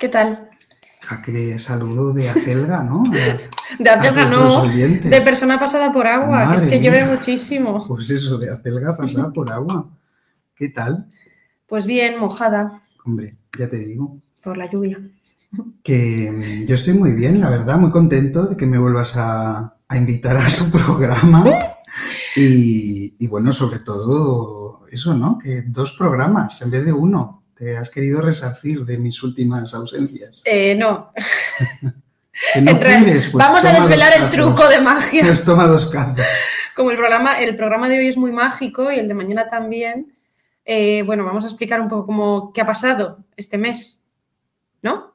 ¿qué tal? Ja, qué saludo de acelga, ¿no? A- De acelga no, de persona pasada por agua, que es que llueve muchísimo. Pues eso, de acelga pasada por agua. ¿Qué tal? Pues bien, mojada Hombre, ya te digo. por la lluvia. Que mm, yo estoy muy bien, la verdad, muy contento de que me vuelvas a, a invitar a su programa. Y, y bueno, sobre todo eso, ¿no? Que dos programas en vez de uno. Te has querido resarcir de mis últimas ausencias. Eh, no, Que no quieres, pues vamos a desvelar el truco de magia. Pues toma dos cazos. Como el programa, el programa de hoy es muy mágico y el de mañana también, eh, bueno, vamos a explicar un poco cómo, qué ha pasado este mes, ¿no?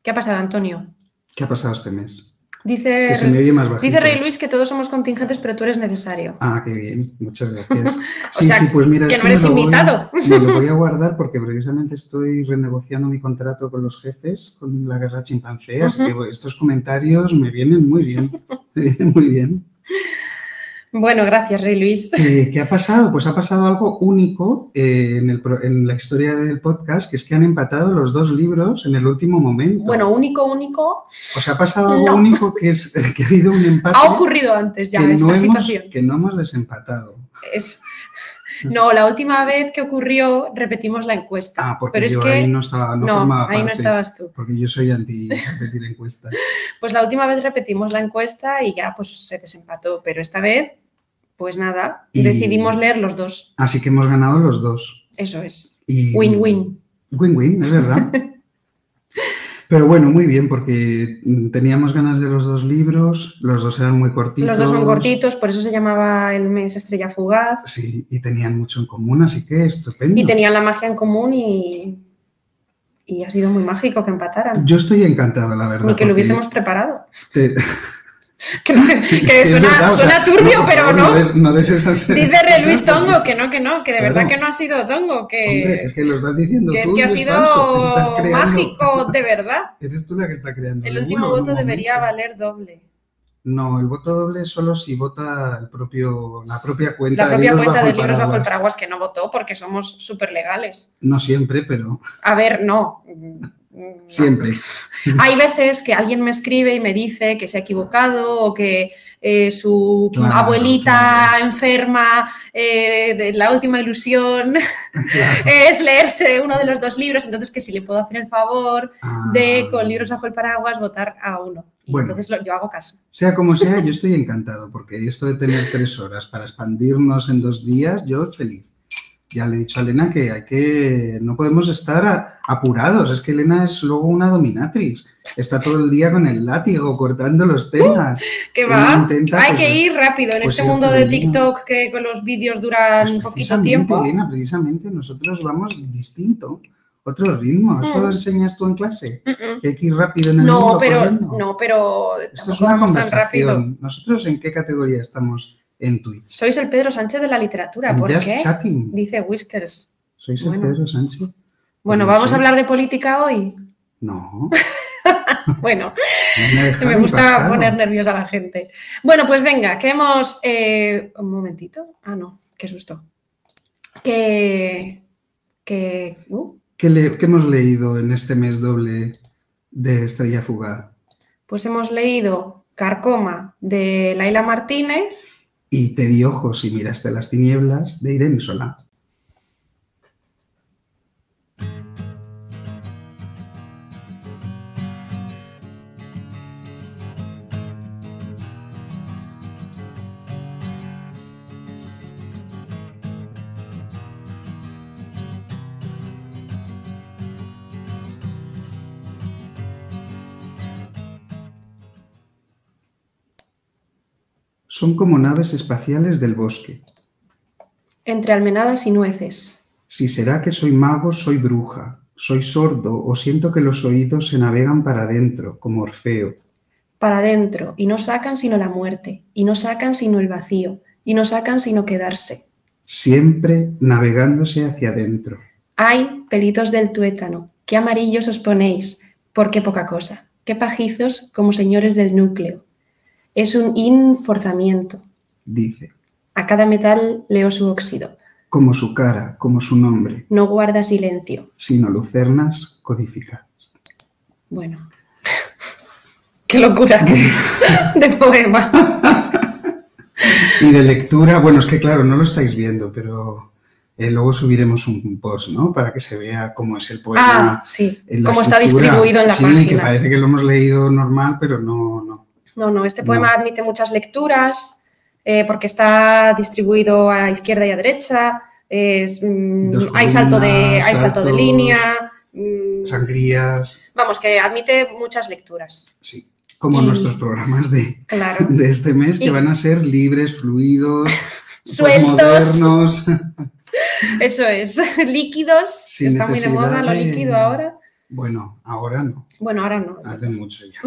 ¿Qué ha pasado, Antonio? ¿Qué ha pasado este mes? Dice, Que se me oye más bajito. dice Rey Luis que todos somos contingentes, pero tú eres necesario. Ah, qué bien, muchas gracias. Sí, sea, sí, pues mira, que no eres me lo voy- invitado. me lo voy a guardar porque precisamente estoy renegociando mi contrato con los jefes, con la guerra chimpancé, así que estos comentarios me vienen muy bien, me vienen muy bien. Bueno, gracias, Rey Luis. Eh, ¿Qué ha pasado? Pues ha pasado algo único eh, en, el pro- en la historia del podcast, que es que han empatado los dos libros en el último momento. Bueno, único, único, o sea, ha pasado algo no. único que es que ha habido un empate ha ocurrido antes ya que, esta no hemos, situación. que no hemos desempatado. Es- No, la última vez que ocurrió repetimos la encuesta. Ah, porque pero es yo que ahí no estaba, no, no, formaba ahí no estabas tú. Porque yo soy anti repetir encuestas. Pues la última vez repetimos la encuesta y ya pues se desempató, pero esta vez, pues nada, Y- decidimos leer los dos. Así que hemos ganado los dos. Eso es. Y- Win-win. Win-win, es verdad. Pero bueno, muy bien, porque teníamos ganas de los dos libros, los dos eran muy cortitos. Los dos son cortitos, por eso se llamaba el mes Estrella Fugaz. Sí, y tenían mucho en común, así que estupendo. Y tenían la magia en común y, y ha sido muy mágico que empataran. Yo estoy encantado, la verdad. Ni que lo hubiésemos preparado. te- Que, suena, verdad, o sea, suena turbio, pero favor, no. des- no des esas- Dice Rey Luis Tongo que no, que no, que de Claro. verdad que no ha sido Tongo, que, Hombre, es que lo estás diciendo que es que ha sido mágico de verdad. Eres tú la que está creando. El último voto debería valer doble. No, el voto doble solo si vota el propio, la propia cuenta La de propia libros cuenta de libros bajo el paraguas que no votó porque somos súper legales. No siempre, pero A ver, no. Siempre. Hay veces que alguien me escribe y me dice que se ha equivocado o que eh, su Claro, abuelita claro. enferma, eh, de la última ilusión Claro. es leerse uno de los dos libros, entonces que si le puedo hacer el favor de Ah, con libros bajo el paraguas votar a uno. Y Bueno. entonces lo- yo hago caso. Sea como sea, yo estoy encantado porque esto de tener tres horas para expandirnos en dos días, yo feliz. Ya le he dicho a Elena que hay que no podemos estar a- apurados. Es que Elena es luego una dominatrix. Está todo el día con el látigo cortando los temas. Que Uno va, intenta, hay pues, que ir rápido en pues este mundo de. TikTok que con los vídeos duran Pues un poquito precisamente, tiempo. Elena, precisamente nosotros vamos distinto, otro ritmo. ¿Eso Mm. lo enseñas tú en clase? Mm, mm. Que hay que ir rápido en el No, mundo pero corriendo. no, pero Esto es una vamos tan rápido. conversación. ¿Nosotros en qué categoría estamos en Twitch? Sois el Pedro Sánchez de la literatura, ¿por qué? Chatting. Dice Whiskers. ¿Sois el Bueno. Pedro Sánchez? Bueno, no vamos sé. a hablar de política hoy. No. Bueno, no me, gusta impactado. poner nerviosa a la gente. Bueno, pues venga, que hemos. eh, un momentito. Ah, no, qué susto. Que. Que. uh, ¿Qué, le- qué hemos leído en este mes doble de Estrella Fugaz? pues hemos leído Carcoma de Laila Martínez. Y te di ojos y miraste las tinieblas de Irene Solá. Son como naves espaciales del bosque. Entre almenadas y nueces. Si será que soy mago, soy bruja, soy sordo o siento que los oídos se navegan para adentro, como Orfeo. Para adentro, y no sacan sino la muerte, y no sacan sino el vacío, y no sacan sino quedarse. Siempre navegándose hacia adentro. Ay, pelitos del tuétano, qué amarillos os ponéis, por qué poca cosa, qué pajizos como señores del núcleo. Es un inforzamiento. Dice, A cada metal leo su óxido. como su cara, como su nombre, No guarda silencio. sino lucernas codificadas. Bueno. Qué locura de poema. Y de lectura, bueno, es que claro, no lo estáis viendo, pero eh, luego subiremos un post, ¿no? Para que se vea cómo es el poema. Ah, sí. Cómo está distribuido en la sí, página. que parece que lo hemos leído normal, pero no, no. No, no, este poema admite muchas lecturas eh, porque está distribuido a izquierda y a derecha. Es, mm, hay salto de, hay salto de línea. mm, Sangrías. Vamos, que admite muchas lecturas. Sí. Como Y- nuestros programas de, Claro. de este mes, que Y- van a ser libres, fluidos, Sueltos. modernos. Eso es. Líquidos. Sin está muy de moda lo líquido ahora. Bueno, ahora no, Bueno, ahora no. hace mucho ya.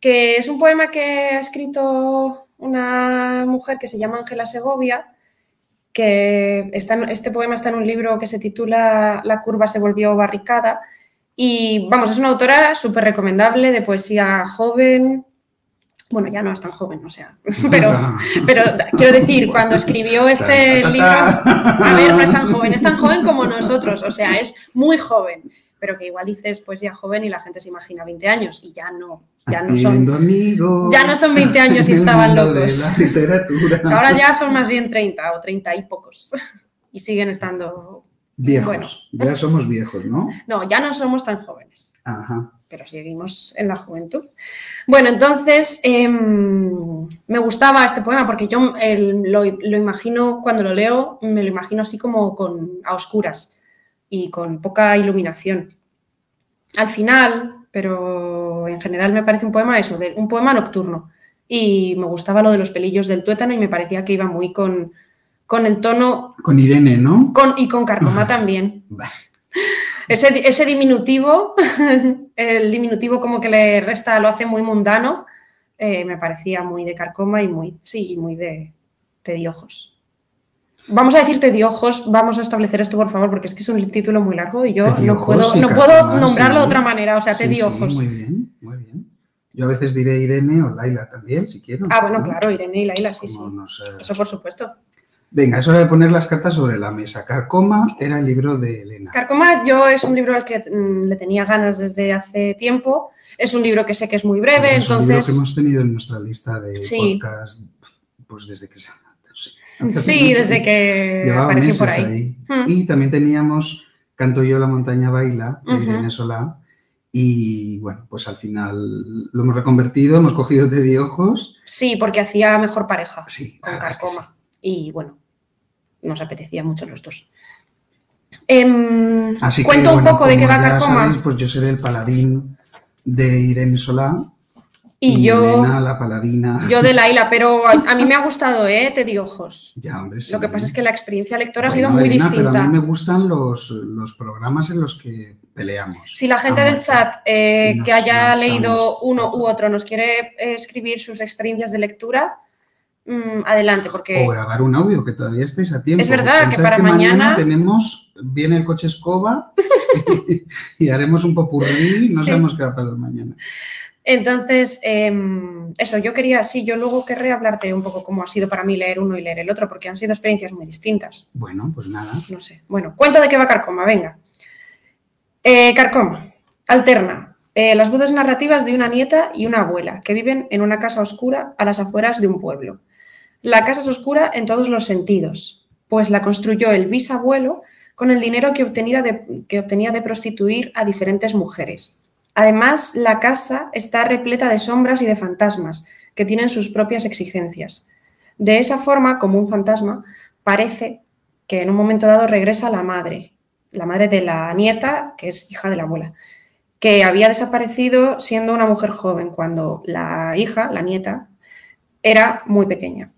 Que es un poema que ha escrito una mujer que se llama Ángela Segovia, que está este poema está en un libro que se titula La curva se volvió barricada. Y vamos, es una autora súper recomendable de poesía joven. Bueno, ya no es tan joven, o sea, pero, pero quiero decir, cuando escribió este libro, a ver, no es tan joven, es tan joven como nosotros, o sea, es muy joven, pero que igual dices poesía joven y la gente se imagina 20 años y ya no, ya no son, amigos ya no son 20 años y estaban de locos. la literatura. ahora ya son más bien 30 o 30 y pocos y siguen estando, Viejos. bueno. Ya somos viejos, ¿no? no, ya no somos tan jóvenes. Ajá. pero seguimos en la juventud. Bueno, entonces em, me gustaba este poema porque yo el- lo, lo imagino, cuando lo leo, me lo imagino así como con, a oscuras y con poca iluminación. Al final, pero en general me parece un poema eso, de, un poema nocturno. Y me gustaba lo de los pelillos del tuétano y me parecía que iba muy con, con el tono Con Irene, ¿no? con, y con Carcoma también. Bah. Ese, ese diminutivo, el diminutivo como que le resta, lo hace muy mundano, eh, me parecía muy de carcoma y muy, sí, y muy de tediojos. Vamos a decir tediojos, vamos a establecer esto por favor, porque es que es un título muy largo y yo no puedo, no nombrarlo sí. de otra manera, o sea, Sí, tediojos. sí, muy bien, muy bien. Yo a veces diré Irene o Laila también, si quiero. ah, bueno, ¿no? claro, Irene y Laila, sí, sí. Eso por supuesto. Venga, es hora de poner las cartas sobre la mesa. Carcoma era el libro de Elena. Carcoma yo es un libro al que mm, le tenía ganas desde hace tiempo. Es un libro que sé que es muy breve, es un libro entonces... que hemos tenido en nuestra lista de podcast, pues desde que se... Sí, desde que Llevaba meses por ahí. ahí. Mm. Y también teníamos Canto yo, la montaña baila, de Ujú. Irene Solá. Y bueno, pues al final lo hemos reconvertido, hemos cogido de ojos. Sí, porque hacía mejor pareja Sí, con Carcoma. Y bueno, nos apetecía mucho los dos. Em, Así que, cuento un bueno, poco de qué va Carcoma. sabéis, pues yo seré el paladín de Irene Solá. Y yo, Elena, la paladina. yo de Laila, pero a, a mí me ha gustado, ¿eh? Te di ojos. Ya, hombre, sí. Lo que pasa es que la experiencia lectora ha sido muy Elena, distinta. Pero a mí me gustan los, los programas en los que peleamos. Si la gente del chat eh, Y nos que haya leído uno u otro nos quiere eh, escribir sus experiencias de lectura, mm, adelante, porque O grabar un audio, que todavía estáis a tiempo. Es verdad que para mañana- tenemos, viene el coche escoba y, y haremos un popurrí, no Sí. sabemos qué va a pasar mañana. Entonces, em, eso, yo quería, sí, yo luego querré hablarte un poco cómo ha sido para mí leer uno y leer el otro, porque han sido experiencias muy distintas. Bueno, pues nada. No sé. Bueno, cuento de qué va Carcoma, venga. Eh, Carcoma, alterna eh, las voces narrativas de una nieta y una abuela que viven en una casa oscura a las afueras de un pueblo. La casa es oscura en todos los sentidos, pues la construyó el bisabuelo con el dinero que obtenía de, que obtenía de prostituir a diferentes mujeres. Además, la casa está repleta de sombras y de fantasmas que tienen sus propias exigencias. De esa forma, como un fantasma, parece que en un momento dado regresa la madre, la madre de la nieta, que es hija de la abuela, que había desaparecido siendo una mujer joven cuando la hija, la nieta, era muy pequeña.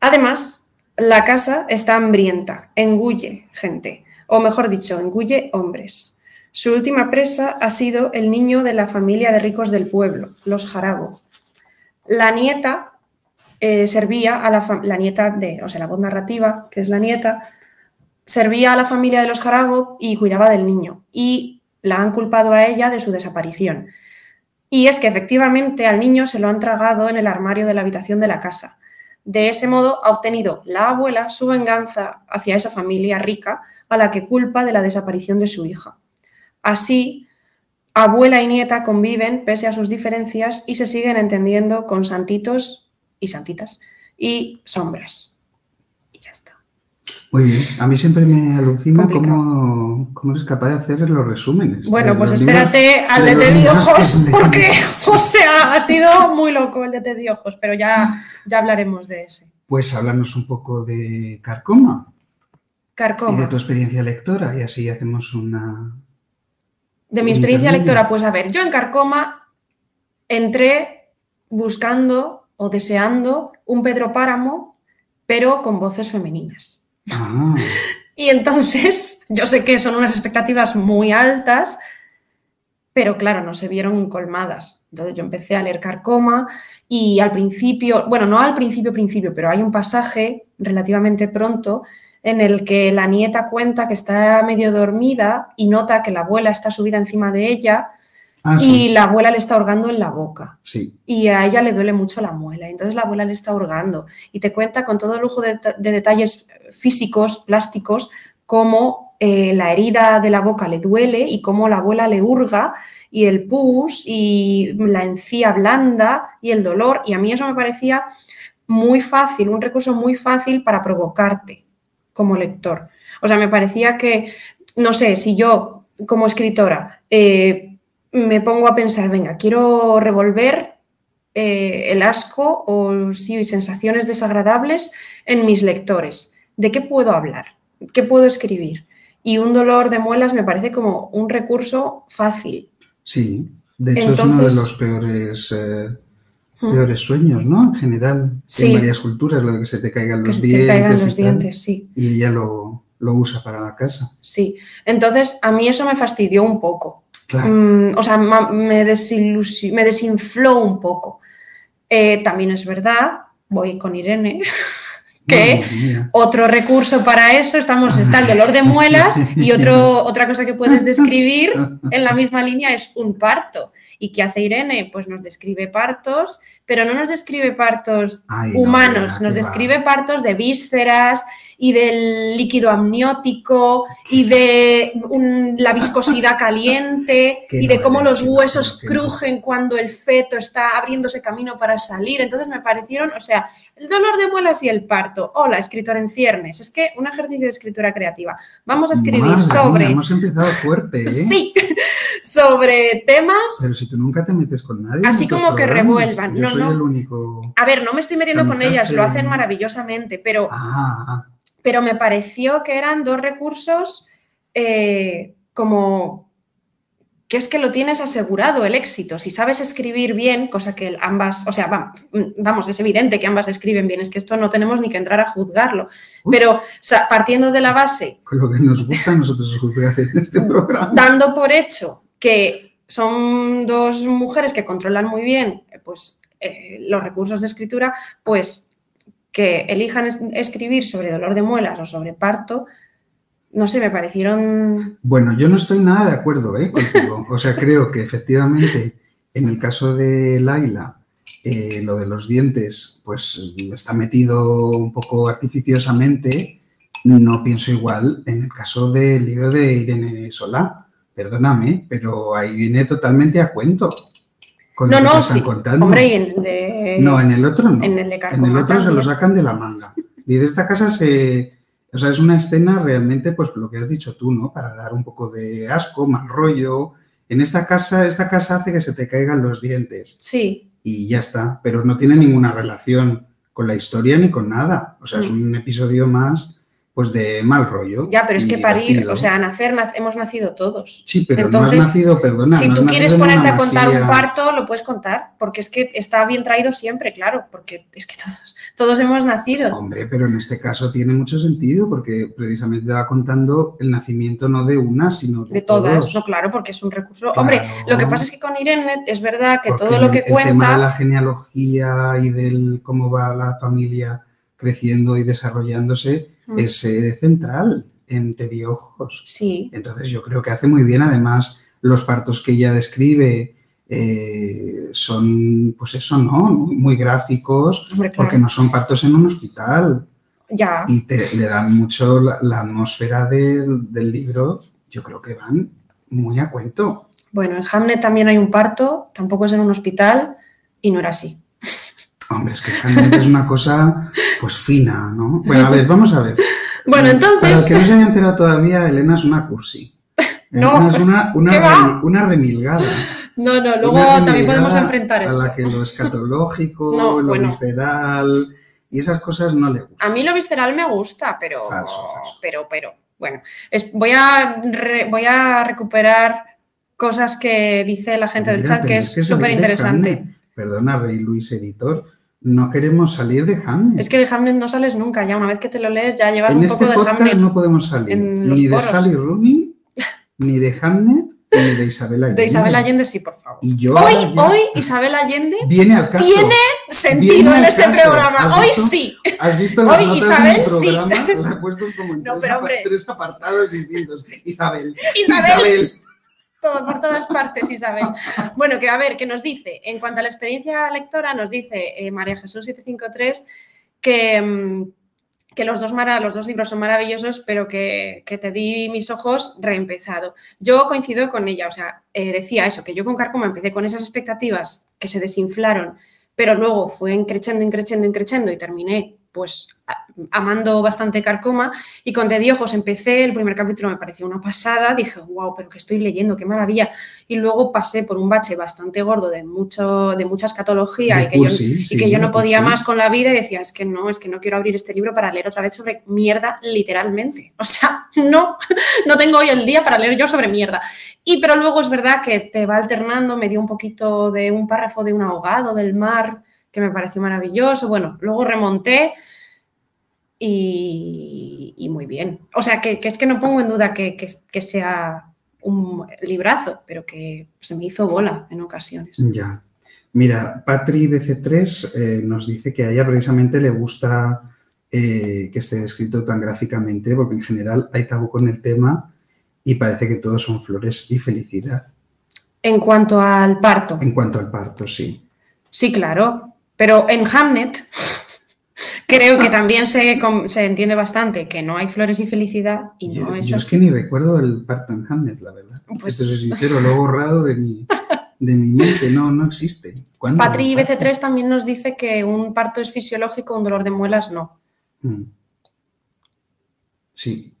Además, la casa está hambrienta, engulle gente, o mejor dicho, engulle hombres. Su última presa ha sido el niño de la familia de ricos del pueblo, los Jarabo. La nieta eh, servía a la, la nieta de, o sea, la voz narrativa, que es la nieta, servía a la familia de los Jarabo y cuidaba del niño. Y la han culpado a ella de su desaparición. Y es que efectivamente al niño se lo han tragado en el armario de la habitación de la casa. De ese modo ha obtenido la abuela su venganza hacia esa familia rica a la que culpa de la desaparición de su hija. Así, abuela y nieta conviven pese a sus diferencias y se siguen entendiendo con santitos y santitas y sombras. Y ya está. Muy bien. A mí siempre me alucina cómo, cómo eres capaz de hacer los resúmenes. Bueno, de pues espérate libros- al de de Teddy Ojos, porque, o sea, ha sido muy loco el de Teddy Ojos, pero ya, ya hablaremos de ese. Pues háblanos un poco de Carcoma y de Carcoma. tu experiencia lectora y así hacemos una... De mi experiencia lectora, pues a ver, yo en Carcoma entré buscando o deseando un Pedro Páramo, pero con voces femeninas. Ah, Y entonces, yo sé que son unas expectativas muy altas, pero claro, no se vieron colmadas. Entonces yo empecé a leer Carcoma y al principio, bueno, no al principio, principio, pero hay un pasaje relativamente pronto en el que la nieta cuenta que está medio dormida y nota que la abuela está subida encima de ella ah, y sí, la abuela le está ahorcando en la boca sí. y a ella le duele mucho la muela. Entonces la abuela le está hurgando y te cuenta con todo lujo de, de detalles físicos, plásticos, cómo eh, la herida de la boca le duele y cómo la abuela le hurga y el pus y la encía blanda y el dolor. Y a mí eso me parecía muy fácil, un recurso muy fácil para provocarte como lector. O sea, me parecía que, no sé, si yo como escritora eh, me pongo a pensar, venga, quiero revolver eh, el asco o sí, sensaciones desagradables en mis lectores. ¿De qué puedo hablar? ¿Qué puedo escribir? Y un dolor de muelas me parece como un recurso fácil. Sí, de hecho es uno de los peores, eh. Peores sueños, ¿no? En general, Sí. en varias culturas, lo de que se te caigan Que los se te dientes. caigan y los tal, dientes, sí. Y ella lo, lo usa para la casa. Sí. Entonces, a mí eso me fastidió un poco. Claro. Mm, o sea, me, me desinfló un poco. Eh, también es verdad, voy con Irene, que Madre mía. otro recurso para eso, estamos, está el dolor de muelas y otro, otra cosa que puedes describir en la misma línea es un parto. ¿Y qué hace Irene? Pues nos describe partos, pero no nos describe partos Ay, humanos, nos va. describe partos de vísceras y del líquido amniótico y de un- la viscosidad caliente y de cómo los huesos crujen cuando el feto está abriéndose camino para salir. Entonces me parecieron, o sea, el dolor de muelas y el parto. Hola, escritora en ciernes. Es que un ejercicio de escritura creativa. Vamos a escribir Madre mía, sobre... hemos empezado fuerte, ¿eh? Sí, sobre temas... Pero si tú nunca te metes con nadie. Así como que revuelvan. Yo No, soy no. el único. A ver, no me estoy metiendo con ellas, lo hacen maravillosamente, pero, Ah, ah, pero me pareció que eran dos recursos eh, como que es que lo tienes asegurado el éxito. Si sabes escribir bien, cosa que ambas, o sea, va- vamos, es evidente que ambas escriben bien, es que esto no tenemos ni que entrar a juzgarlo. Pero partiendo de la base, con lo que nos gusta a nosotros juzgar en este programa. dando por hecho que son dos mujeres que controlan muy bien pues, eh, los recursos de escritura, pues que elijan es- escribir sobre dolor de muelas o sobre parto, no sé, me parecieron... Bueno, yo no estoy nada de acuerdo ¿eh? contigo. O sea, creo que efectivamente en el caso de Laila, eh, lo de los dientes, pues está metido un poco artificiosamente. No pienso igual en el caso del libro de Irene Solá. Perdóname, pero ahí viene totalmente a cuento. Con No, lo que no, están sí. contando. Hombre, y en el de... No, en el otro no. en el de En el otro se lo sacan de la manga. Y de esta casa se. O sea, es una escena realmente, pues lo que has dicho tú, ¿no? Para dar un poco de asco, mal rollo. En esta casa, esta casa hace que se te caigan los dientes. Sí, Y ya está. Pero no tiene ninguna relación con la historia ni con nada. O sea, es Mm. un episodio más, pues de mal rollo. ya, pero es que parir, o sea, nacer, nac- hemos nacido todos. Sí, pero entonces, no has nacido, perdona. si no tú quieres ponerte a contar un parto, lo puedes contar, porque es que está bien traído siempre, claro, porque es que todos, todos hemos nacido. Hombre, pero en este caso tiene mucho sentido porque precisamente va contando el nacimiento no de una, sino de, De todas, todos. no, claro, porque es un recurso. Claro. Hombre, lo que pasa es que con Irene es verdad que Porque todo lo que el, el tema de cuenta. la genealogía y del cómo va la familia creciendo y desarrollándose Mm, es eh, central en Teddy Ojos. Sí, Entonces yo creo que hace muy bien, además, los partos que ella describe eh, son, pues eso, ¿no? Muy, gráficos, hombre, claro. porque no son partos en un hospital. Ya, y te, le dan mucho la, la atmósfera del, del libro, yo creo que van muy a cuento. Bueno, en Hamlet también hay un parto, tampoco es en un hospital y no era así. Hombre, es que Hamlet es una cosa, pues fina, ¿no? Bueno, a ver, vamos a ver. Bueno, entonces... Para los que no se hayan enterado todavía, Elena es una cursi. No, Elena es una, una, una remilgada. No, no, luego también podemos enfrentar A eso. la que lo escatológico, No, lo bueno. visceral y esas cosas no le gustan. A mí lo visceral me gusta, pero. Falso, falso. Pero, pero. Bueno, es- voy, a re- voy a recuperar cosas que dice la gente del chat que es súper interesante. Perdona, Rey Luis Editor, no queremos salir de Hamlet. Es que de Hamlet no sales nunca, ya una vez que te lo lees ya llevas en un este poco de podcast Hamlet. no podemos salir ni de poros. Sally Rooney, ni de Hamlet, de Isabel Allende. De Isabel Allende sí, por favor. Y yo Hoy, hoy Isabel Allende viene al caso. tiene sentido Viene en este caso. programa. ¿Has Hoy visto? sí. ¿Has visto las Hoy notas Isabel, sí. La he puesto como en No, tres, pero, apartados distintos. Isabel. Isabel. Todo por todas partes, Isabel. Bueno, que a ver, que nos dice, en cuanto a la experiencia lectora, nos dice eh, María Jesús 753 que, mm, que los, dos los dos libros son maravillosos, pero que, que te di mis ojos reempezado. Yo coincido con ella, o sea, eh, decía eso, que yo con Carcoma empecé con esas expectativas que se desinflaron, pero luego fue increchendo, increchendo, increchendo y terminé pues amando bastante Carcoma y con De Diojos empecé, el primer capítulo me pareció una pasada, dije, wow, pero que estoy leyendo, qué maravilla. Y luego pasé por un bache bastante gordo de, mucho, de mucha escatología De y que, yo, y sí, que yo no podía cursi. más con la vida y decía, es que no, es que no quiero abrir este libro para leer otra vez sobre mierda, literalmente. O sea, no, no tengo hoy el día para leer yo sobre mierda. Y pero luego es verdad que te va alternando, me dio un poquito de un párrafo de un ahogado del mar que me pareció maravilloso. Bueno, luego remonté y, y muy bien. O sea, que, que es que no pongo en duda que, que- que sea un librazo, pero que se me hizo bola en ocasiones. Ya. Mira, Patri BC3 eh, nos dice que a ella precisamente le gusta eh, que esté escrito tan gráficamente, porque en general hay tabú con el tema y parece que todos son flores y felicidad. En cuanto al parto, En cuanto al parto, sí. sí, claro, pero en Hamnet creo que también se, se entiende bastante que no hay flores y felicidad y no yo, es yo es así. que ni recuerdo el parto en Hamlet, la verdad. Pues- Si te soy sincero, lo he borrado de mi, de mi mente, no, no existe. Patri ¿El parto? BC3 también nos dice que un parto es fisiológico, un dolor de muelas no. Mm. Sí,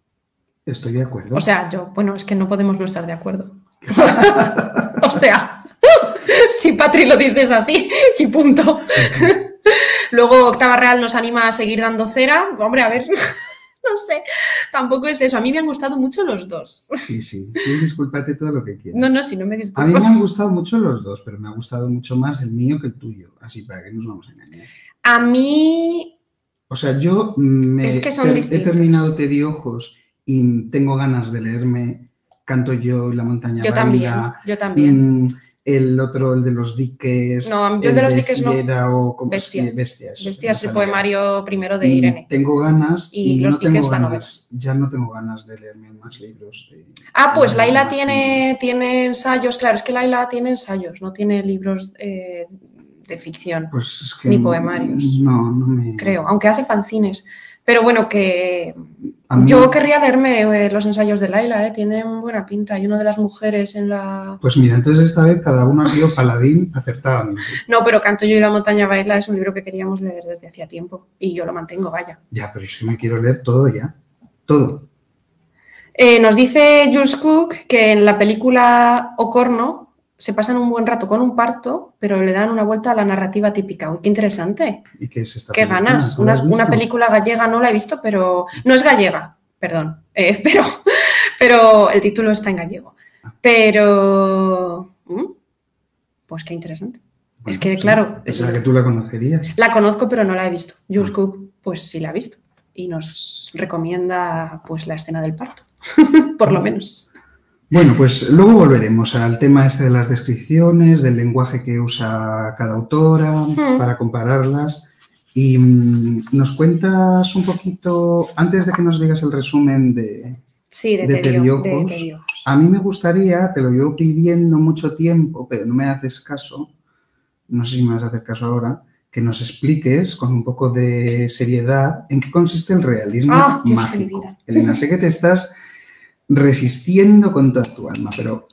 estoy de acuerdo. O sea, yo, bueno, es que no podemos no estar de acuerdo. o sea, si Patri lo dices así y punto. Luego Octava Real nos anima a seguir dando cera. Hombre, a ver, no sé, tampoco es eso. A mí me han gustado mucho los dos. Sí, sí, tú discúlpate todo lo que quieras. No, no, si no me A mí disculpo. me han gustado mucho los dos, pero me ha gustado mucho más el mío que el tuyo. Así para que nos vamos a engañar. A mí, O sea, yo mm, me Es que son he terminado Te di ojos y tengo ganas de leerme Canto yo y la montaña yo también, yo también. Mm, el otro, el de los diques. No, yo el de los diques no. Fiera o como- Bestia. Bestias. Bestia es me el poemario primero de Irene. Tengo ganas Y y, Los no tengo diques, ganas. Ya no tengo ganas de leerme más libros. de- Ah, pues de Laila tiene, tiene ensayos, claro, es que Laila tiene ensayos, no tiene libros eh, de ficción, Pues es que Ni poemarios. No, no me. creo, aunque hace fanzines. Pero bueno, que yo querría leerme eh, los ensayos de Laila, eh, tienen buena pinta. Hay una de las mujeres en la... Pues mira, entonces esta vez cada uno ha sido paladín acertadamente. No, pero Canto yo y la montaña baila es un libro que queríamos leer desde hacía tiempo y yo lo mantengo, vaya. Ya, pero yo me quiero leer todo ya. Todo. Eh, nos dice Jules Cook que en la película Ocorno se pasan un buen rato con un parto, pero le dan una vuelta a la narrativa típica. Uy, qué interesante. ¿Y qué es esta Qué película? ganas. ¿Tú la Una, película gallega no la he visto, pero no es gallega, perdón. Eh, pero, pero el título está en gallego. Pero, ¿mm? pues qué interesante. Bueno, es que, sí. claro, O sea, que tú la conocerías. la conozco, pero no la he visto. Jules Ah. Cook, pues sí la ha visto y nos recomienda pues la escena del parto, por lo menos. Bueno, pues luego volveremos al tema este de las descripciones, del lenguaje que usa cada autora Mm. para compararlas. Y mm, nos cuentas un poquito, antes de que nos digas el resumen de... Sí, de. A mí me gustaría, te lo llevo pidiendo mucho tiempo, pero no me haces caso, no sé si me vas a hacer caso ahora, que nos expliques con un poco de seriedad en qué consiste el realismo Ah, mágico. Elena, sé que te estás resistiendo con toda tu alma, pero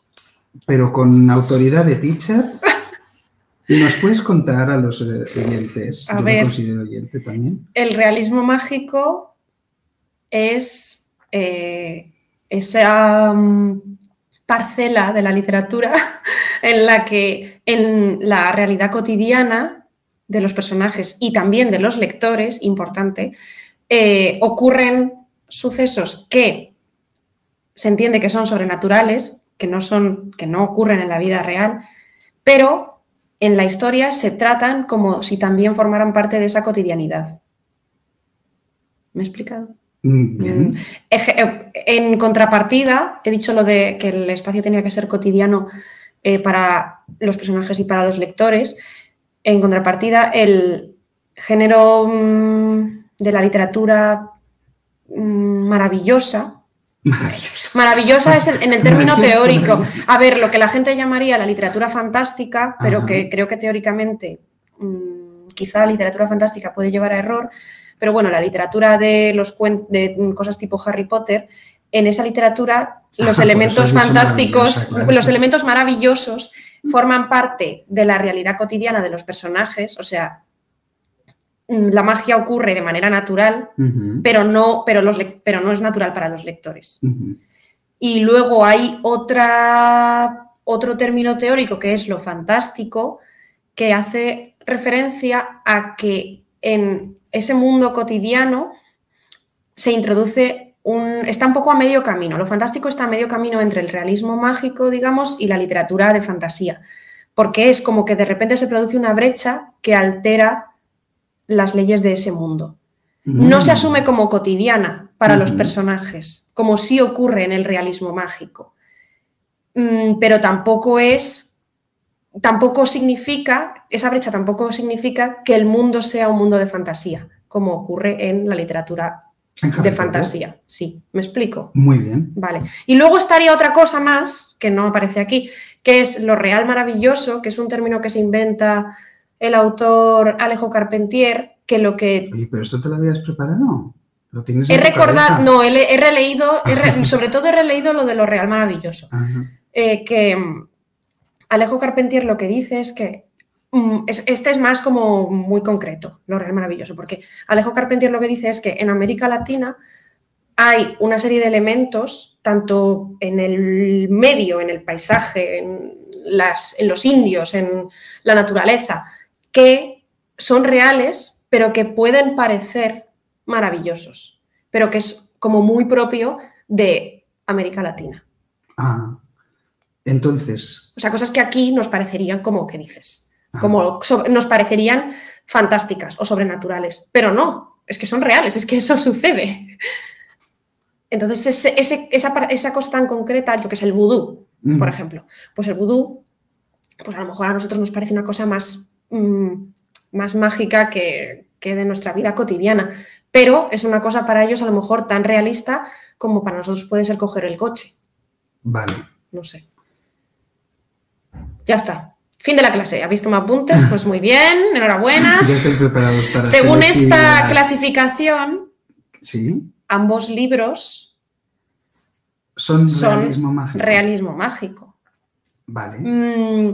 pero con autoridad de teacher. ¿Y nos puedes contar a los eh, oyentes? A yo ver. me considero oyente también. El realismo mágico es eh, esa mm, parcela de la literatura en la que en la realidad cotidiana de los personajes y también de los lectores, importante, eh, ocurren sucesos que se entiende que son sobrenaturales, que no, son, que no ocurren en la vida real, pero en la historia se tratan como si también formaran parte de esa cotidianidad. ¿Me he explicado? Mm, Bien. Mm, eh, En contrapartida, he dicho lo de que el espacio tenía que ser cotidiano eh, para los personajes y para los lectores. En contrapartida, el género mm, de la literatura maravillosa. Maravilloso. Maravillosa es el- en el término teórico. A ver, lo que la gente llamaría la literatura fantástica, pero Ajá. que creo que teóricamente mm, quizá la literatura fantástica puede llevar a error, pero bueno, la literatura de los de cosas tipo Harry Potter, en esa literatura los Ajá, elementos fantásticos, maravillosa, claro. los elementos maravillosos forman parte de la realidad cotidiana de los personajes, o sea, la magia ocurre de manera natural, pero no, pero los, lec- pero no es natural para los lectores. Y luego hay otra, otro término teórico que es lo fantástico, que hace referencia a que en ese mundo cotidiano se introduce un. está un poco a medio camino. Lo fantástico está a medio camino entre el realismo mágico, digamos, y la literatura de fantasía. Porque es como que de repente se produce una brecha que altera las leyes de ese mundo no se Mm. asume como cotidiana para los Ujú. personajes, como sí ocurre en el realismo mágico. Mm, pero tampoco es, tampoco significa, esa brecha tampoco significa que el mundo sea un mundo de fantasía, como ocurre en la literatura de fantasía. Sí, ¿me explico? Muy bien. Vale. Y luego estaría otra cosa más, que no aparece aquí, que es lo real maravilloso, que es un término que se inventa el autor Alejo Carpentier, que lo que Oye, pero esto te lo habías preparado. Lo tienes He recordado, no, he, he releído, he re- sobre todo he releído lo de lo real maravilloso. Eh, que mm, Alejo Carpentier lo que dice es que mm, es- este es más como muy concreto, lo real maravilloso, porque Alejo Carpentier lo que dice es que en América Latina hay una serie de elementos, tanto en el medio, en el paisaje, en, las, en los indios, en la naturaleza, que son reales, pero que pueden parecer maravillosos, pero que es como muy propio de América Latina. Ah. Entonces, O sea, cosas que aquí nos parecerían como, ¿qué dices? ah, Como so- nos parecerían fantásticas o sobrenaturales, pero no, es que son reales, es que eso sucede. Entonces, ese- ese- esa, cosa tan concreta, yo que sé, el vudú, mm, por ejemplo, pues el vudú, pues a lo mejor a nosotros nos parece una cosa más, mm, más mágica que, que de nuestra vida cotidiana, pero es una cosa para ellos a lo mejor tan realista como para nosotros puede ser coger el coche, Vale. no sé. Ya está. Fin de la clase. ¿Habéis tomado apuntes? Pues muy bien, enhorabuena. Ya estoy preparado para Según esta clasificación, Sí. ambos libros Son, Son realismo mágico. realismo mágico. Vale. Mm,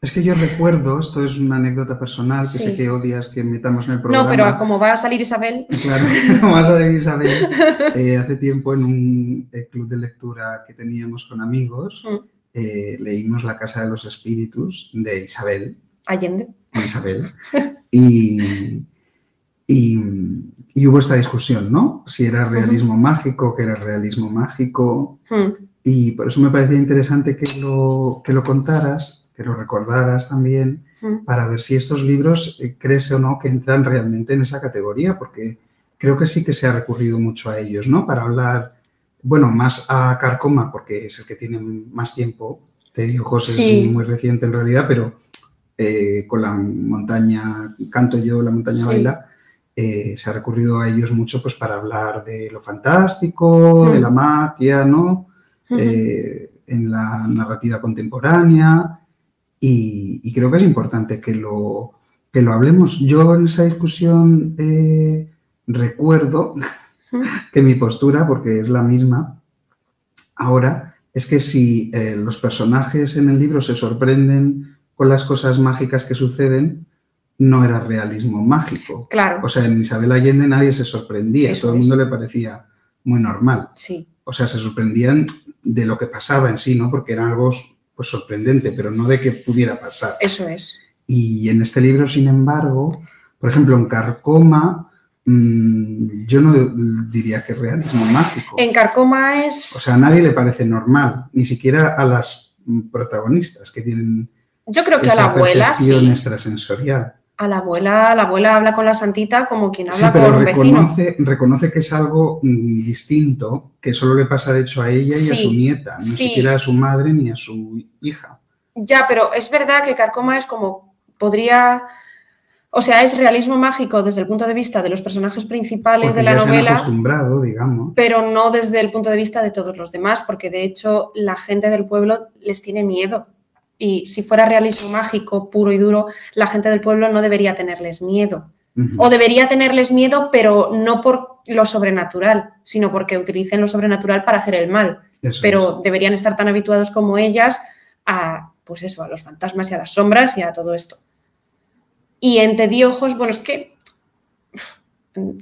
Es que yo recuerdo, esto es una anécdota personal que Sí. sé que odias que metamos en el programa. no, pero como va a salir Isabel, Claro, como vas a ver Isabel, eh, hace tiempo en un eh, club de lectura que teníamos con amigos, Mm. eh, leímos La Casa de los Espíritus de Isabel, Allende. de Isabel, y, y- y hubo esta discusión, ¿no? Si era realismo mágico, que era realismo mágico, Mm, y por eso me parecía interesante que lo, que lo contaras, que lo recordaras también, mm. para ver si estos libros eh, crees o no que entran realmente en esa categoría, porque creo que sí que se ha recurrido mucho a ellos, ¿no? Para hablar, bueno, más a Carcoma, porque es el que tiene más tiempo. Te digo, José, Sí. es muy reciente en realidad, pero eh, con la montaña, canto yo, la montaña Sí. baila, eh, se ha recurrido a ellos mucho pues para hablar de lo fantástico, de Mm. la magia, ¿no? Eh, en la narrativa contemporánea y, y creo que es importante que lo, que lo hablemos. Yo en esa discusión eh, recuerdo que mi postura, porque es la misma ahora, es que si eh, los personajes en el libro se sorprenden con las cosas mágicas que suceden, no era realismo mágico. Claro. O sea, en Isabel Allende nadie se sorprendía, Eso todo el es. mundo le parecía muy normal. Sí, O sea, se sorprendían de lo que pasaba en sí, ¿no? Porque era algo pues, sorprendente, pero no de que pudiera pasar. eso es. Y en este libro, sin embargo, por ejemplo, en Carcoma, mm, yo no diría que es realismo mágico. En Carcoma O es... sea, a nadie le parece normal, ni siquiera a las protagonistas que tienen Yo creo que a la abuela sí. extrasensorial. A la abuela, la abuela habla con la santita como quien Sí, habla pero con un vecino. reconoce, reconoce que es algo mm, distinto, que solo le pasa de hecho a ella y a Sí, su nieta, sí. siquiera a su madre ni a su hija. Ya, pero es verdad que Carcoma es como podría, o sea, es realismo mágico desde el punto de vista de los personajes principales Porque de la ya se han novela, acostumbrado, digamos. pero no desde el punto de vista de todos los demás, porque de hecho la gente del pueblo les tiene miedo. Y si fuera realismo mágico puro y duro, la gente del pueblo no debería tenerles miedo. O debería tenerles miedo, pero no por lo sobrenatural, sino porque utilicen lo sobrenatural para hacer el mal. Eso pero deberían estar tan habituados como ellas a, pues eso, a los fantasmas y a las sombras y a todo esto. Y en Te di ojos, bueno, es que...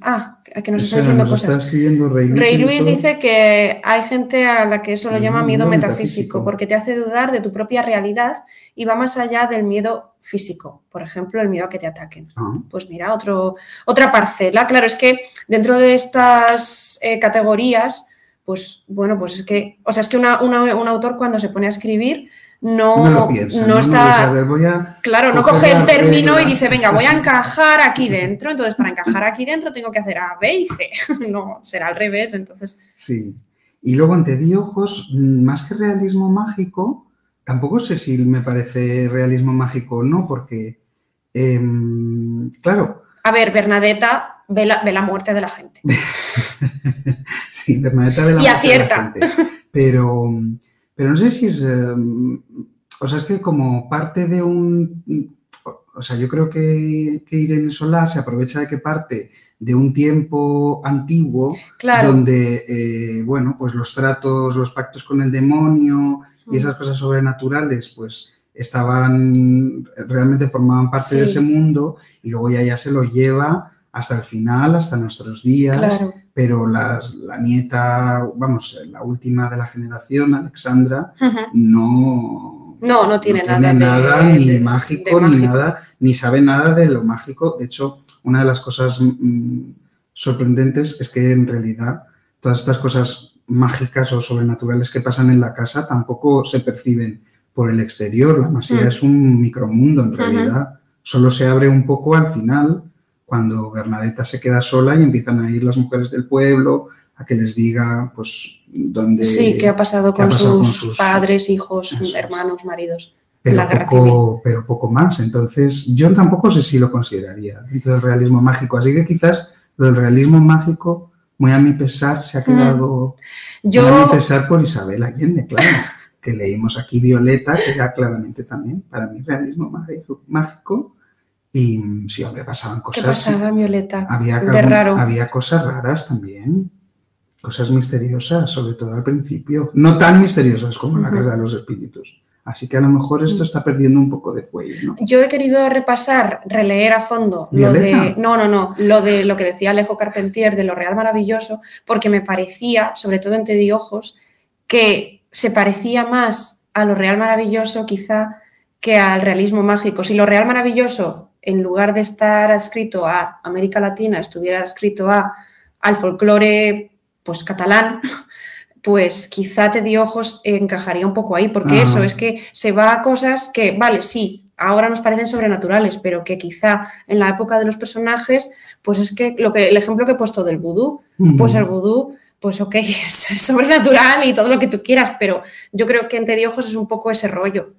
Ah, que nos está diciendo nos está cosas. escribiendo Rey Luis. Rey dice que hay gente a la que eso lo llama Mm, miedo miedo metafísico, metafísico. porque te hace dudar de tu propia realidad y va más allá del miedo físico, por ejemplo, el miedo a que te ataquen. Ah, Pues mira, otro, otra parcela. Claro, es que dentro de estas eh, categorías, pues bueno, pues es que, o sea, es que una- una- un autor cuando se pone a escribir no, no lo piensa, no no, No está, dice, a ver, voy a... claro, no coge el término y dice, venga, voy a encajar aquí dentro, entonces para encajar aquí dentro tengo que hacer A, B y C. No, será al revés, entonces, Sí. Y luego en Te di ojos, mm, más que realismo mágico, tampoco sé si me parece realismo mágico o no, porque, em, claro, a ver, Bernadetta ve la, ve la muerte de la gente. sí, Bernadetta ve la Y muerte de la acierta. gente, pero, pero no sé si es, em, o sea, es que como parte de un, o sea, yo creo que, que Irene Solá se aprovecha de que parte de un tiempo antiguo Claro. donde, eh, bueno, pues los tratos, los pactos con el demonio y esas cosas sobrenaturales, pues estaban, realmente formaban parte de ese mundo y luego ya, ya se lo lleva hasta el final, hasta nuestros días, Claro. Pero las- la nieta, vamos, la última de la generación, Alexandra, no, No, no tiene nada de- nada ni de- mágico, de ni mágico. nada, ni sabe nada de lo mágico. De hecho, una de las cosas mm, sorprendentes es que en realidad todas estas cosas mágicas o sobrenaturales que pasan en la casa tampoco se perciben por el exterior. La masía Mm. es un micromundo en realidad. Solo se abre un poco al final cuando Bernadetta se queda sola y empiezan a ir las mujeres del pueblo a que les diga pues dónde Sí, qué ha pasado, qué ha con, sus padres, hijos, hermanos, maridos. pero la guerra poco, pero poco más. Entonces, yo tampoco sé si lo consideraría dentro del realismo mágico. Así que quizás lo del realismo mágico, muy a mi pesar, se ha quedado muy a mi Yo, pesar por Isabel Allende, claro. Que leímos aquí Violeta, que era claramente también para mí realismo mágico. Y mm, sí, hombre, pasaban ¿qué cosas. pasaba, Violeta? Había, de algún- raro. había cosas raras también. Cosas misteriosas, sobre todo al principio. No tan misteriosas como la Ujú. Casa de los Espíritus. Así que a lo mejor esto está perdiendo un poco de fuelle, ¿no? Yo he querido repasar, releer a fondo lo de. No, no, no. Lo de lo que decía Alejo Carpentier de lo real maravilloso, porque me parecía, sobre todo en Te di ojos, que se parecía más a lo real maravilloso, quizá, que al realismo mágico. Si lo real maravilloso, en lugar de estar adscrito a América Latina, estuviera adscrito a, al folclore pues catalán, pues quizá Te di ojos encajaría un poco ahí, porque Ah. eso es que se va a cosas que, vale, sí, ahora nos parecen sobrenaturales, pero que quizá en la época de los personajes, pues es que, lo que el ejemplo que he puesto del vudú, pues el vudú, pues ok, es sobrenatural y todo lo que tú quieras, pero yo creo que en Te di ojos es un poco ese rollo.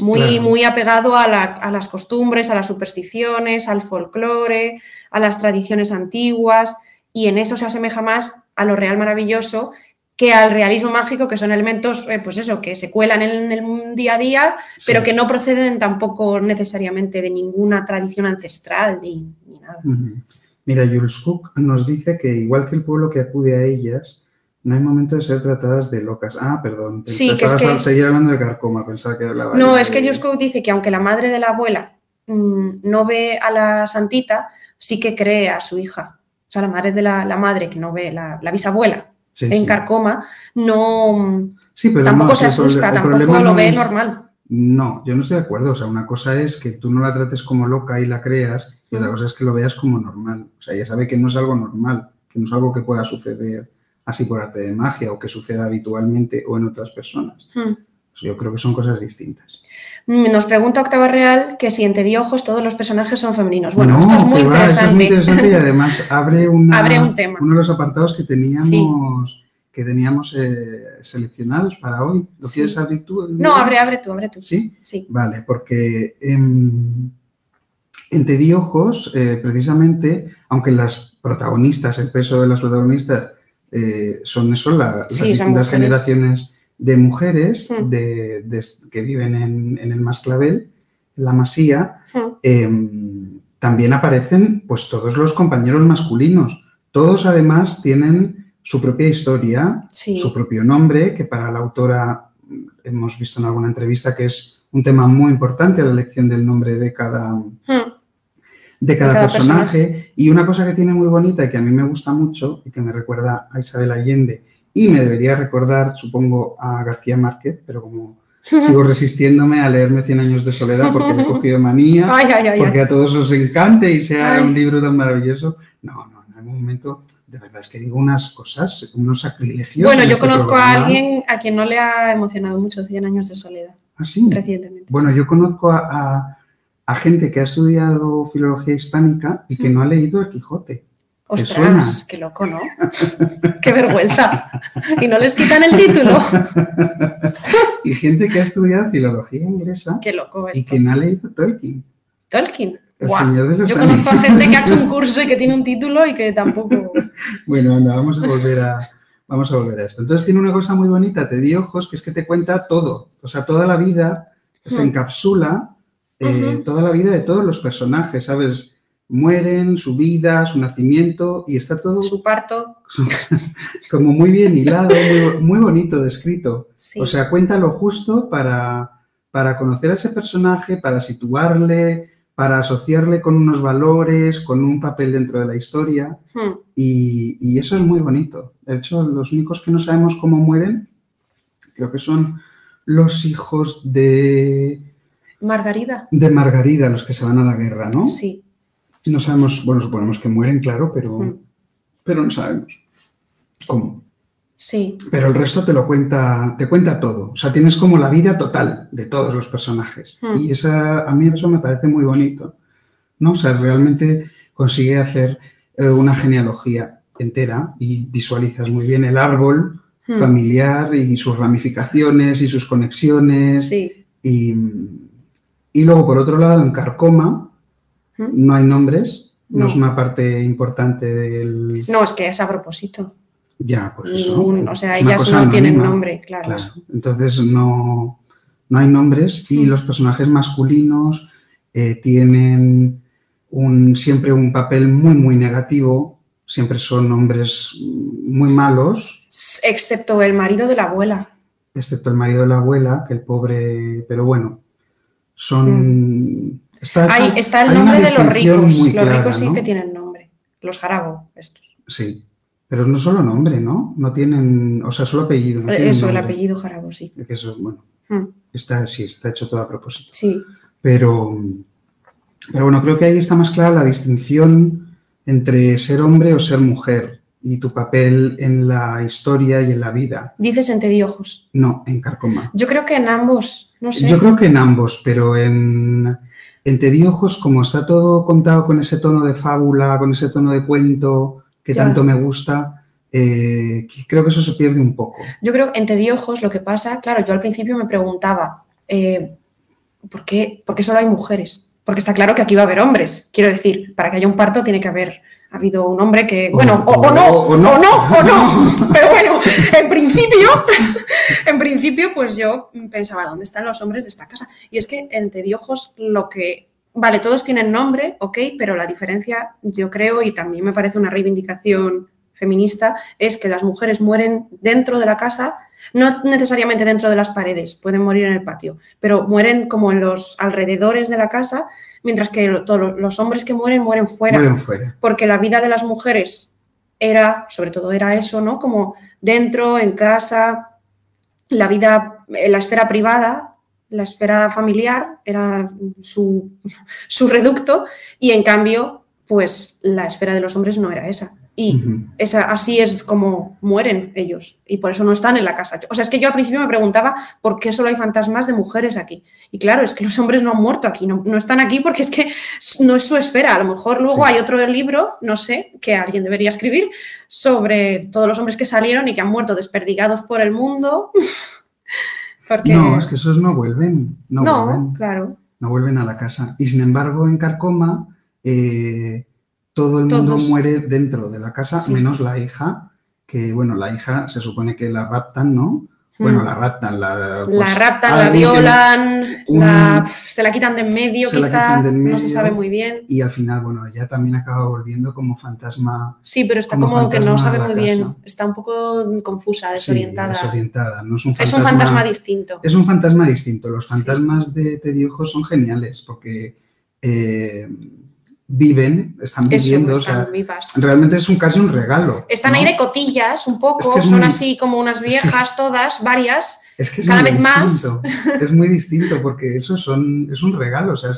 Muy, Claro. muy apegado a, la- a las costumbres, a las supersticiones, al folclore, a las tradiciones antiguas, y en eso se asemeja más a lo real maravilloso que al realismo mágico, que son elementos, eh, pues eso, que se cuelan en el día a día, pero que no proceden tampoco necesariamente de ninguna tradición ancestral ni, ni nada. Mira, Jules Cook nos dice que igual que el pueblo que acude a ellas No hay momento de ser tratadas de locas. Ah, perdón. Sí, que es que- seguir hablando de carcoma, pensaba que hablaba No, es que Josco dice que aunque la madre de la abuela mm, no ve a la santita, sí que cree a su hija. O sea, la madre de la, la madre que no ve, la, la bisabuela Sí, en sí. carcoma, no Sí, pero tampoco no, se el asusta, el tampoco lo no ve es- normal. No, yo no estoy de acuerdo. O sea, una cosa es que tú no la trates como loca y la creas, y otra cosa es que lo veas como normal. O sea, ella sabe que no es algo normal, que no es algo que pueda suceder así por arte de magia o que suceda habitualmente o en otras personas. Mm. Yo creo que son cosas distintas. Nos pregunta Octava Real que si en Te di ojos todos los personajes son femeninos. Bueno, No, esto es muy va, interesante. esto es muy interesante y además abre, una- Abre un tema. uno de los apartados que teníamos, que teníamos eh, seleccionados para hoy. ¿Lo Sí. quieres abrir tú? No, abre, abre tú, abre tú. ¿Sí? Sí. Vale, porque en, en Te di ojos, eh, precisamente, aunque las protagonistas, el peso de las protagonistas eh, son eso, la- las Sí, distintas generaciones de mujeres Mm. de- de- que viven en, en el Masclavel, en la Masía, Mm. eh, también aparecen pues todos los compañeros masculinos. Todos además tienen su propia historia, Sí. su propio nombre, que para la autora mm, hemos visto en alguna entrevista que es un tema muy importante, la elección del nombre de cada, Mm. De cada, cada personaje. Y una cosa que tiene muy bonita y que a mí me gusta mucho y que me recuerda a Isabel Allende y me debería recordar, supongo, a García Márquez, pero como sigo resistiéndome a leerme Cien años de soledad porque le he cogido manía, Ay, ay, ay, porque a todos os encante y sea un libro tan maravilloso. No, no, en algún momento, de verdad es que digo unas cosas, unos sacrilegios. Bueno, en yo este conozco a alguien a quien no le ha emocionado mucho 100 años de soledad ¿Ah, sí? recientemente. Bueno, yo conozco a, a- a gente que ha estudiado filología hispánica y que no ha leído El Quijote. Ostras, qué loco, ¿no? qué vergüenza. Y no les quitan el título. y gente que ha estudiado filología inglesa Qué loco y esto. que no ha leído Tolkien, Tolkien. El Guau. Señor de los Yo conozco a gente que ha hecho un curso y que tiene un título y que tampoco. Bueno, anda, vamos a volver a, vamos a volver a esto. Entonces tiene una cosa muy bonita, te di ojos, que es que te cuenta todo. O sea, toda la vida, se Hmm. encapsula eh, toda la vida de todos los personajes, ¿sabes? Mueren, su vida, su nacimiento, y está todo Su parto. como muy bien hilado, muy, muy bonito descrito. Sí. O sea, cuenta lo justo para, para conocer a ese personaje, para situarle, para asociarle con unos valores, con un papel dentro de la historia. Hmm. Y, y eso es muy bonito. De hecho, los únicos que no sabemos cómo mueren, creo que son los hijos de, Margarida. de Margarida, los que se van a la guerra, ¿no? Sí. No sabemos, bueno, suponemos que mueren, claro, pero, Mm. pero no sabemos cómo. Sí. Pero el resto te lo cuenta, te cuenta todo. O sea, tienes como la vida total de todos los personajes. Hmm. Y esa, a mí eso me parece muy bonito. ¿no? O sea, realmente consigue hacer eh, una genealogía entera y visualizas muy bien el árbol Hmm. familiar y sus ramificaciones y sus conexiones. Sí. Y, y luego, por otro lado, en Carcoma Hmm. no hay nombres, no, No. es una parte importante del... No, es que es a propósito. Ya, pues eso. O sea, ellas no tienen anónima. nombre, claro. Claro. Entonces no, no hay nombres y Mm. los personajes masculinos eh, tienen un, siempre un papel muy, muy negativo. Siempre son hombres muy malos, Excepto el marido de la abuela. excepto el marido de la abuela, que el pobre, pero bueno, son... Está, Ahí está el hay nombre de los ricos. Los clara, ricos sí ¿no? que tienen nombre. Los jarabo, estos. Sí, pero no solo nombre, ¿no? No tienen, o sea, solo apellido. no tienen Eso, el apellido jarabo, sí. Eso, bueno, Hmm. está, sí, está hecho todo a propósito. Sí. Pero, pero bueno, creo que ahí está más clara la distinción entre ser hombre o ser mujer y tu papel en la historia y en la vida. Dices en Te di ojos. No, en Carcoma. Yo creo que en ambos, no sé. Yo creo que en ambos, pero en, en Te di ojos, como está todo contado con ese tono de fábula, con ese tono de cuento que Ya. tanto me gusta, eh, creo que eso se pierde un poco. Yo creo que en Te di ojos lo que pasa, claro, yo al principio me preguntaba, eh, ¿por, qué, por qué solo hay mujeres? Porque está claro que aquí va a haber hombres. Quiero decir, para que haya un parto tiene que haber habido un hombre que, O- bueno, o, o no, o- o o no, no. o no, Pero bueno, en principio, en principio, pues yo pensaba, ¿dónde están los hombres de esta casa? Y es que en Te di ojos lo que... Vale, todos tienen nombre, ok, pero la diferencia, yo creo, y también me parece una reivindicación feminista es que las mujeres mueren dentro de la casa, no necesariamente dentro de las paredes, pueden morir en el patio, pero mueren como en los alrededores de la casa, mientras que todos los hombres que mueren mueren fuera. Mueren fuera. Porque la vida de las mujeres era, sobre todo era eso, ¿no? Como dentro, en casa, la vida, la esfera privada, la esfera familiar era su, su reducto y en cambio, pues la esfera de los hombres no era esa. Y esa, así es como mueren ellos y por eso no están en la casa. O sea, es que yo al principio me preguntaba por qué solo hay fantasmas de mujeres aquí. Y claro, es que los hombres no han muerto aquí, no, están aquí porque es que no es su esfera. A lo mejor luego hay otro libro, no sé, que alguien debería escribir sobre todos los hombres que salieron y que han muerto desperdigados por el mundo. No, es que esos no vuelven. No, vuelven, claro. No vuelven a la casa. Y sin embargo, en Carcoma... Eh, todo el mundo muere dentro de la casa, menos la hija, que bueno, la hija se supone que la raptan, ¿no? Bueno, hmm. la raptan, la... Pues, la raptan, la violan, se la quitan de en medio quizá, no se sabe muy bien. Y al final, bueno, ella también acaba volviendo como fantasma. Sí, pero está como, que no sabe muy bien, está un poco confusa, desorientada. Sí, desorientada, no es un fantasma... Es un fantasma distinto. Es un fantasma distinto, los fantasmas de Tediojo son geniales porque... Eh, viven, están viviendo. realmente es un, casi un regalo. Están ahí de cotillas, un poco, son así como unas viejas todas, varias, es que cada vez más. Es muy distinto porque eso son, es un regalo, o sea,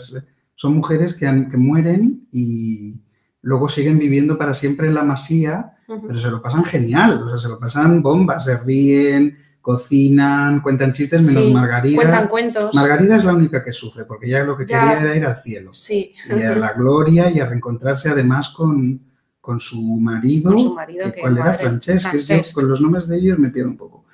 son mujeres que, que, mueren y luego siguen viviendo para siempre en la masía, pero se lo pasan genial, o sea, se lo pasan bombas, se ríen, cocinan, cuentan chistes, menos Margarida. Cuentan cuentos. Margarida es la única que sufre, porque ya lo que quería era ir al cielo. Sí. Y a la gloria y a reencontrarse además con, con su marido. Con su marido, que, ¿Cuál era? Francesc. con los nombres de ellos me pierdo un poco.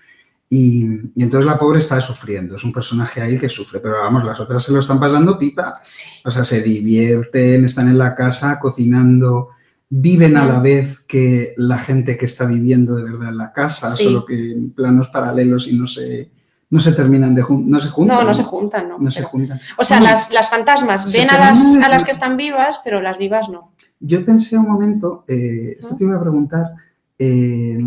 Y, y, entonces la pobre está sufriendo, es un personaje ahí que sufre, pero vamos, las otras se lo están pasando pipa. Sí. O sea, se divierten, están en la casa cocinando, viven a la vez que la gente que está viviendo de verdad en la casa, solo que en planos paralelos y no se, no se terminan de no se juntan. No, no se juntan, no. no se juntan. O sea, las, las, fantasmas ven a las, a las que están vivas, pero las vivas no. Yo pensé un momento, eh, esto te iba a preguntar, eh,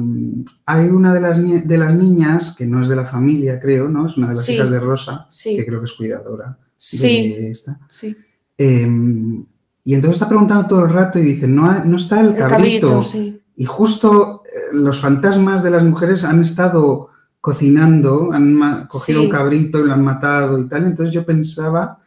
hay una de las, de las niñas, que no es de la familia, creo, ¿no? Es una de las hijas de Rosa, que creo que es cuidadora sí. de esta. Sí. Em, y entonces está preguntando todo el rato y dice, no, no está el cabrito. Y justo eh, los fantasmas de las mujeres han estado cocinando, han cogido un cabrito y lo han matado y tal. Entonces yo pensaba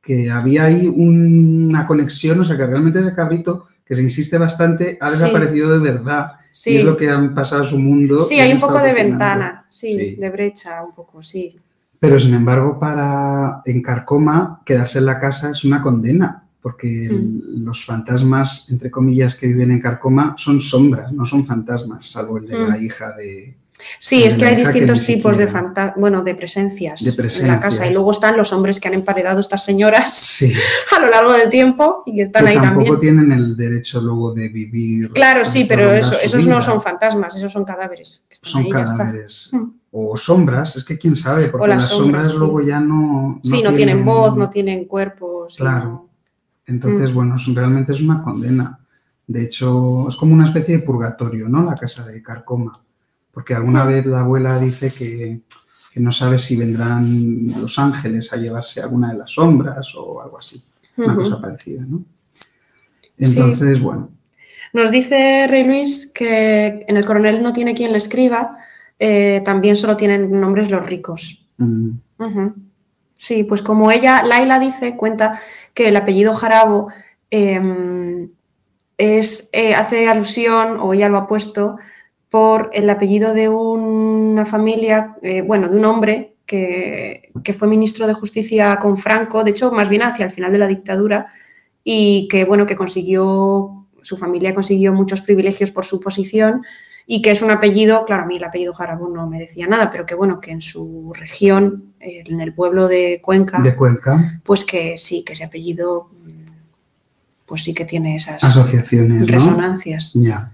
que había ahí una conexión, o sea, que realmente ese cabrito, que se insiste bastante, ha desaparecido de verdad. Y es lo que han pasado a su mundo. Sí, hay un poco de ventana, sí, de brecha, un poco, sí. Pero sin embargo, para en Carcoma, quedarse en la casa es una condena porque mm. los fantasmas, entre comillas, que viven en Carcoma son sombras, no son fantasmas, salvo el de la mm. hija de... Sí, es que hay distintos tipos de bueno, de presencias, en la casa. Y luego están los hombres que han emparedado estas señoras a lo largo del tiempo y que están ahí también. Tampoco tienen el derecho luego de vivir. Claro, sí, pero esos no son fantasmas, esos son cadáveres. son cadáveres. Mm. O sombras, es que quién sabe, porque las, sombras, luego ya no. sí, no tienen, voz, no tienen cuerpo. Claro. Entonces, mm. bueno, realmente es una condena. De hecho, es como una especie de purgatorio, ¿no? La casa de Carcoma. Porque alguna mm. vez la abuela dice que, no sabe si vendrán los ángeles a llevarse alguna de las sombras o algo así. Una cosa parecida, ¿no? Entonces, bueno. Nos dice Rey Luis que en el coronel no tiene quien le escriba, eh, también solo tienen nombres los ricos. Mm. Sí, pues como ella, Laila dice, cuenta que el apellido Jarabo em, es, eh, hace alusión, o ella lo ha puesto, por el apellido de una familia, eh, bueno, de un hombre que, fue ministro de Justicia con Franco, de hecho, más bien hacia el final de la dictadura, y que, bueno, que consiguió, su familia consiguió muchos privilegios por su posición y que es un apellido, claro, a mí el apellido Jarabo no me decía nada, pero que bueno, que en su región, en el pueblo de Cuenca, de Cuenca, pues que sí, que ese apellido, pues sí que tiene esas asociaciones, resonancias. Ya.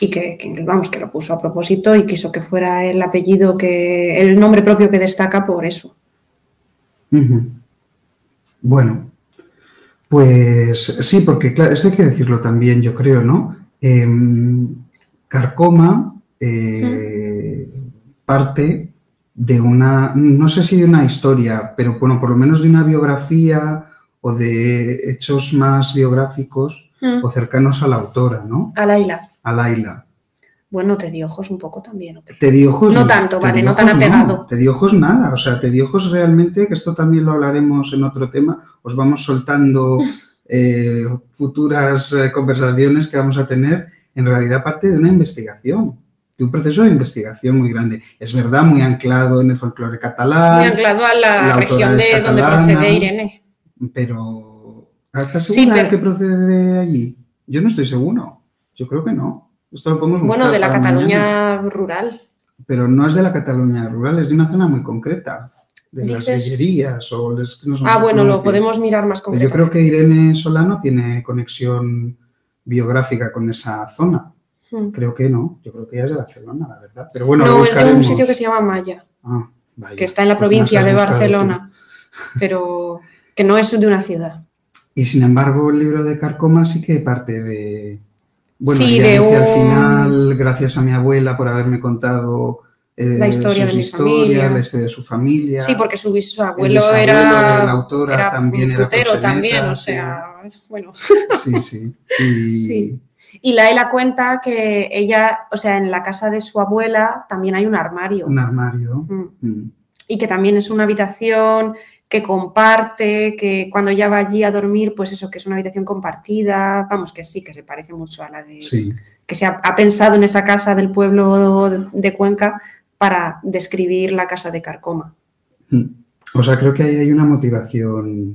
Y que, vamos, que lo puso a propósito y quiso que fuera el apellido que, el nombre propio que destaca por eso. Bueno, pues sí, porque claro, esto hay que decirlo también, yo creo, ¿no? Em, Carcoma eh, parte de una, no sé si de una historia, pero bueno, por lo menos de una biografía o de hechos más biográficos o cercanos a la autora, ¿no? A Laila. A Laila. Bueno, te di ojos un poco también. ¿o qué? Te di ojos. No tanto, vale, no tan apegado. te di ojos nada, o sea, te di ojos realmente, que esto también lo hablaremos en otro tema, os vamos soltando eh, futuras eh, conversaciones que vamos a tener, en realidad parte de una investigación, de un proceso de investigación muy grande. Es verdad, muy anclado en el folclore catalán, Muy anclado a la, región de donde procede Irene. pero ¿estás Sí, segura de pero- que procede de allí? Yo no estoy seguro, yo creo que no. Esto lo podemos Bueno, de la mañana. Cataluña rural. Pero no es de la Cataluña rural, es de una zona muy concreta, de las sellerías o les- no Ah, bueno, lo decir. podemos mirar más Pero Yo concretamente. creo que Irene Solano tiene conexión biográfica con esa zona. Mm. Creo que no, yo creo que ella es de Barcelona, la verdad. Pero bueno, no, es de un sitio que se llama Maya, Ah, vaya, que está en la pues provincia de Barcelona, pero que no es de una ciudad. tú. Y sin embargo, el libro de Carcoma sí que parte de. Bueno, Sí, ella de dice al un- final, gracias a mi abuela por haberme contado eh, La historia de mi familia. la historia de su familia. Sí, porque su el bisabuelo era, de la autora era también era putero proxeneta, también, o sí. Sea, es- bueno. Sí, sí. Y, Sí. Y Laila cuenta que ella, o sea, en la casa de su abuela también hay un armario. un armario. Mm. Mm. Y que también es una habitación que comparte, que cuando ella va allí a dormir, pues eso, que es una habitación compartida, vamos, que sí, que se parece mucho a la de... Sí. que se ha, ha pensado en esa casa del pueblo de, de Cuenca para describir la casa de Carcoma. Mm. O sea, creo que ahí hay una motivación,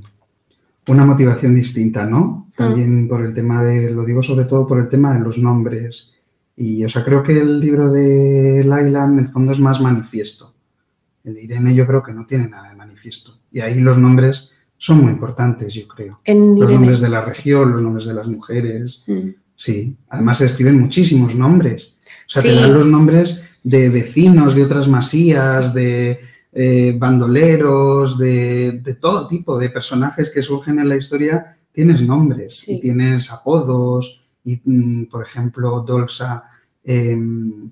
una motivación distinta, ¿no? También por el tema de, lo digo sobre todo por el tema de los nombres. Y, o sea, creo que el libro de Laila en el fondo es más manifiesto. El de Irene yo creo que no tiene nada de manifiesto. Y ahí los nombres son muy importantes, yo creo. En Los Irene. nombres de la región, los nombres de las mujeres. Mm. Sí, además se escriben muchísimos nombres. O sea, te dan los nombres de vecinos de otras masías, de eh, bandoleros, de, de todo tipo de personajes que surgen en la historia. Tienes nombres Sí. y tienes apodos. Y, mm, por ejemplo, Dolsa, em,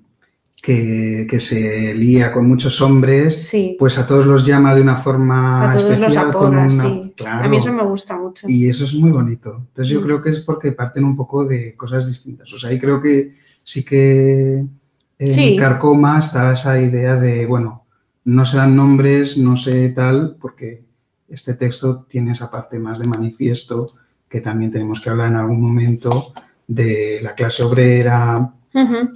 que, que se lía con muchos hombres, Sí, pues a todos los llama de una forma a todos los especial. con una- sí. Claro. A mí eso me gusta mucho. Y eso es muy bonito. Entonces yo Mm. creo que es porque parten un poco de cosas distintas. O sea, ahí creo que sí que en Sí. Carcoma está esa idea de, bueno, no se dan nombres, no sé tal, porque este texto tiene esa parte más de manifiesto que también tenemos que hablar en algún momento de la clase obrera,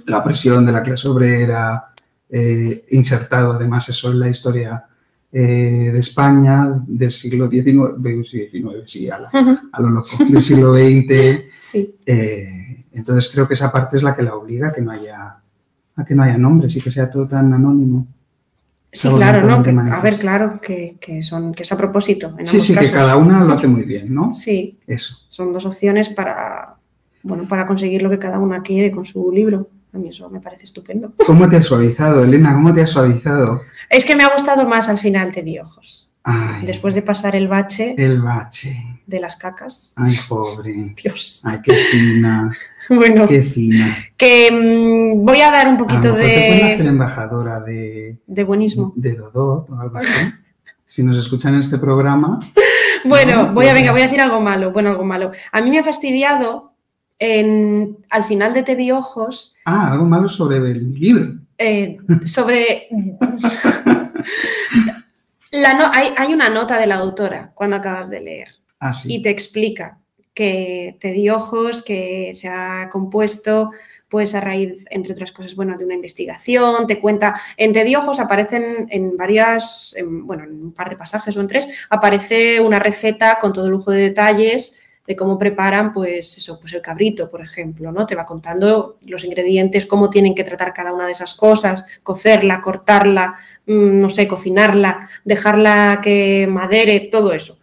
la presión de la clase obrera, eh, insertado además eso en la historia eh, de España del siglo XIX, sí, XIX, sí, a, la- a lo loco, del siglo XX. Sí. eh, entonces creo que esa parte es la que la obliga a que no haya, a que no haya nombres y que sea todo tan anónimo. Sí, claro, ¿no? Que- a ver, claro, que, que son, que es a propósito. En Sí, ambos sí, que cada una lo hace muy bien, ¿no? Sí, Eso. son dos opciones para, bueno, para conseguir lo que cada una quiere con su libro. A mí eso me parece estupendo. ¿Cómo te has suavizado, Elena? ¿Cómo te has suavizado? Es que me ha gustado más al final Te di ojos. Ay, Después de pasar el bache el bache. de las cacas. Ay, pobre. Dios. Ay, qué fina, Bueno, qué fina. que mm, voy a dar un A lo poquito mejor te pueden hacer de, embajadora de, de buenismo. de Dodot o algo así. Si nos escuchan en este programa, Bueno, No, voy a, venga, voy a decir algo malo. Bueno, algo malo. A mí me ha fastidiado en, al final de Te di ojos ah, algo malo sobre el libro. eh, sobre... La no- hay, hay una nota de la autora cuando acabas de leer Ah, sí. y te explica que te di ojos, que se ha compuesto pues a raíz, entre otras cosas, bueno, de una investigación, te cuenta, en Te di ojos aparecen en varias, en, bueno, en un par de pasajes o en tres, aparece una receta con todo lujo de detalles de cómo preparan, pues eso, pues el cabrito, por ejemplo, ¿no? Te va contando los ingredientes, cómo tienen que tratar cada una de esas cosas, cocerla, cortarla, mm, no sé, cocinarla, dejarla que madere, todo eso.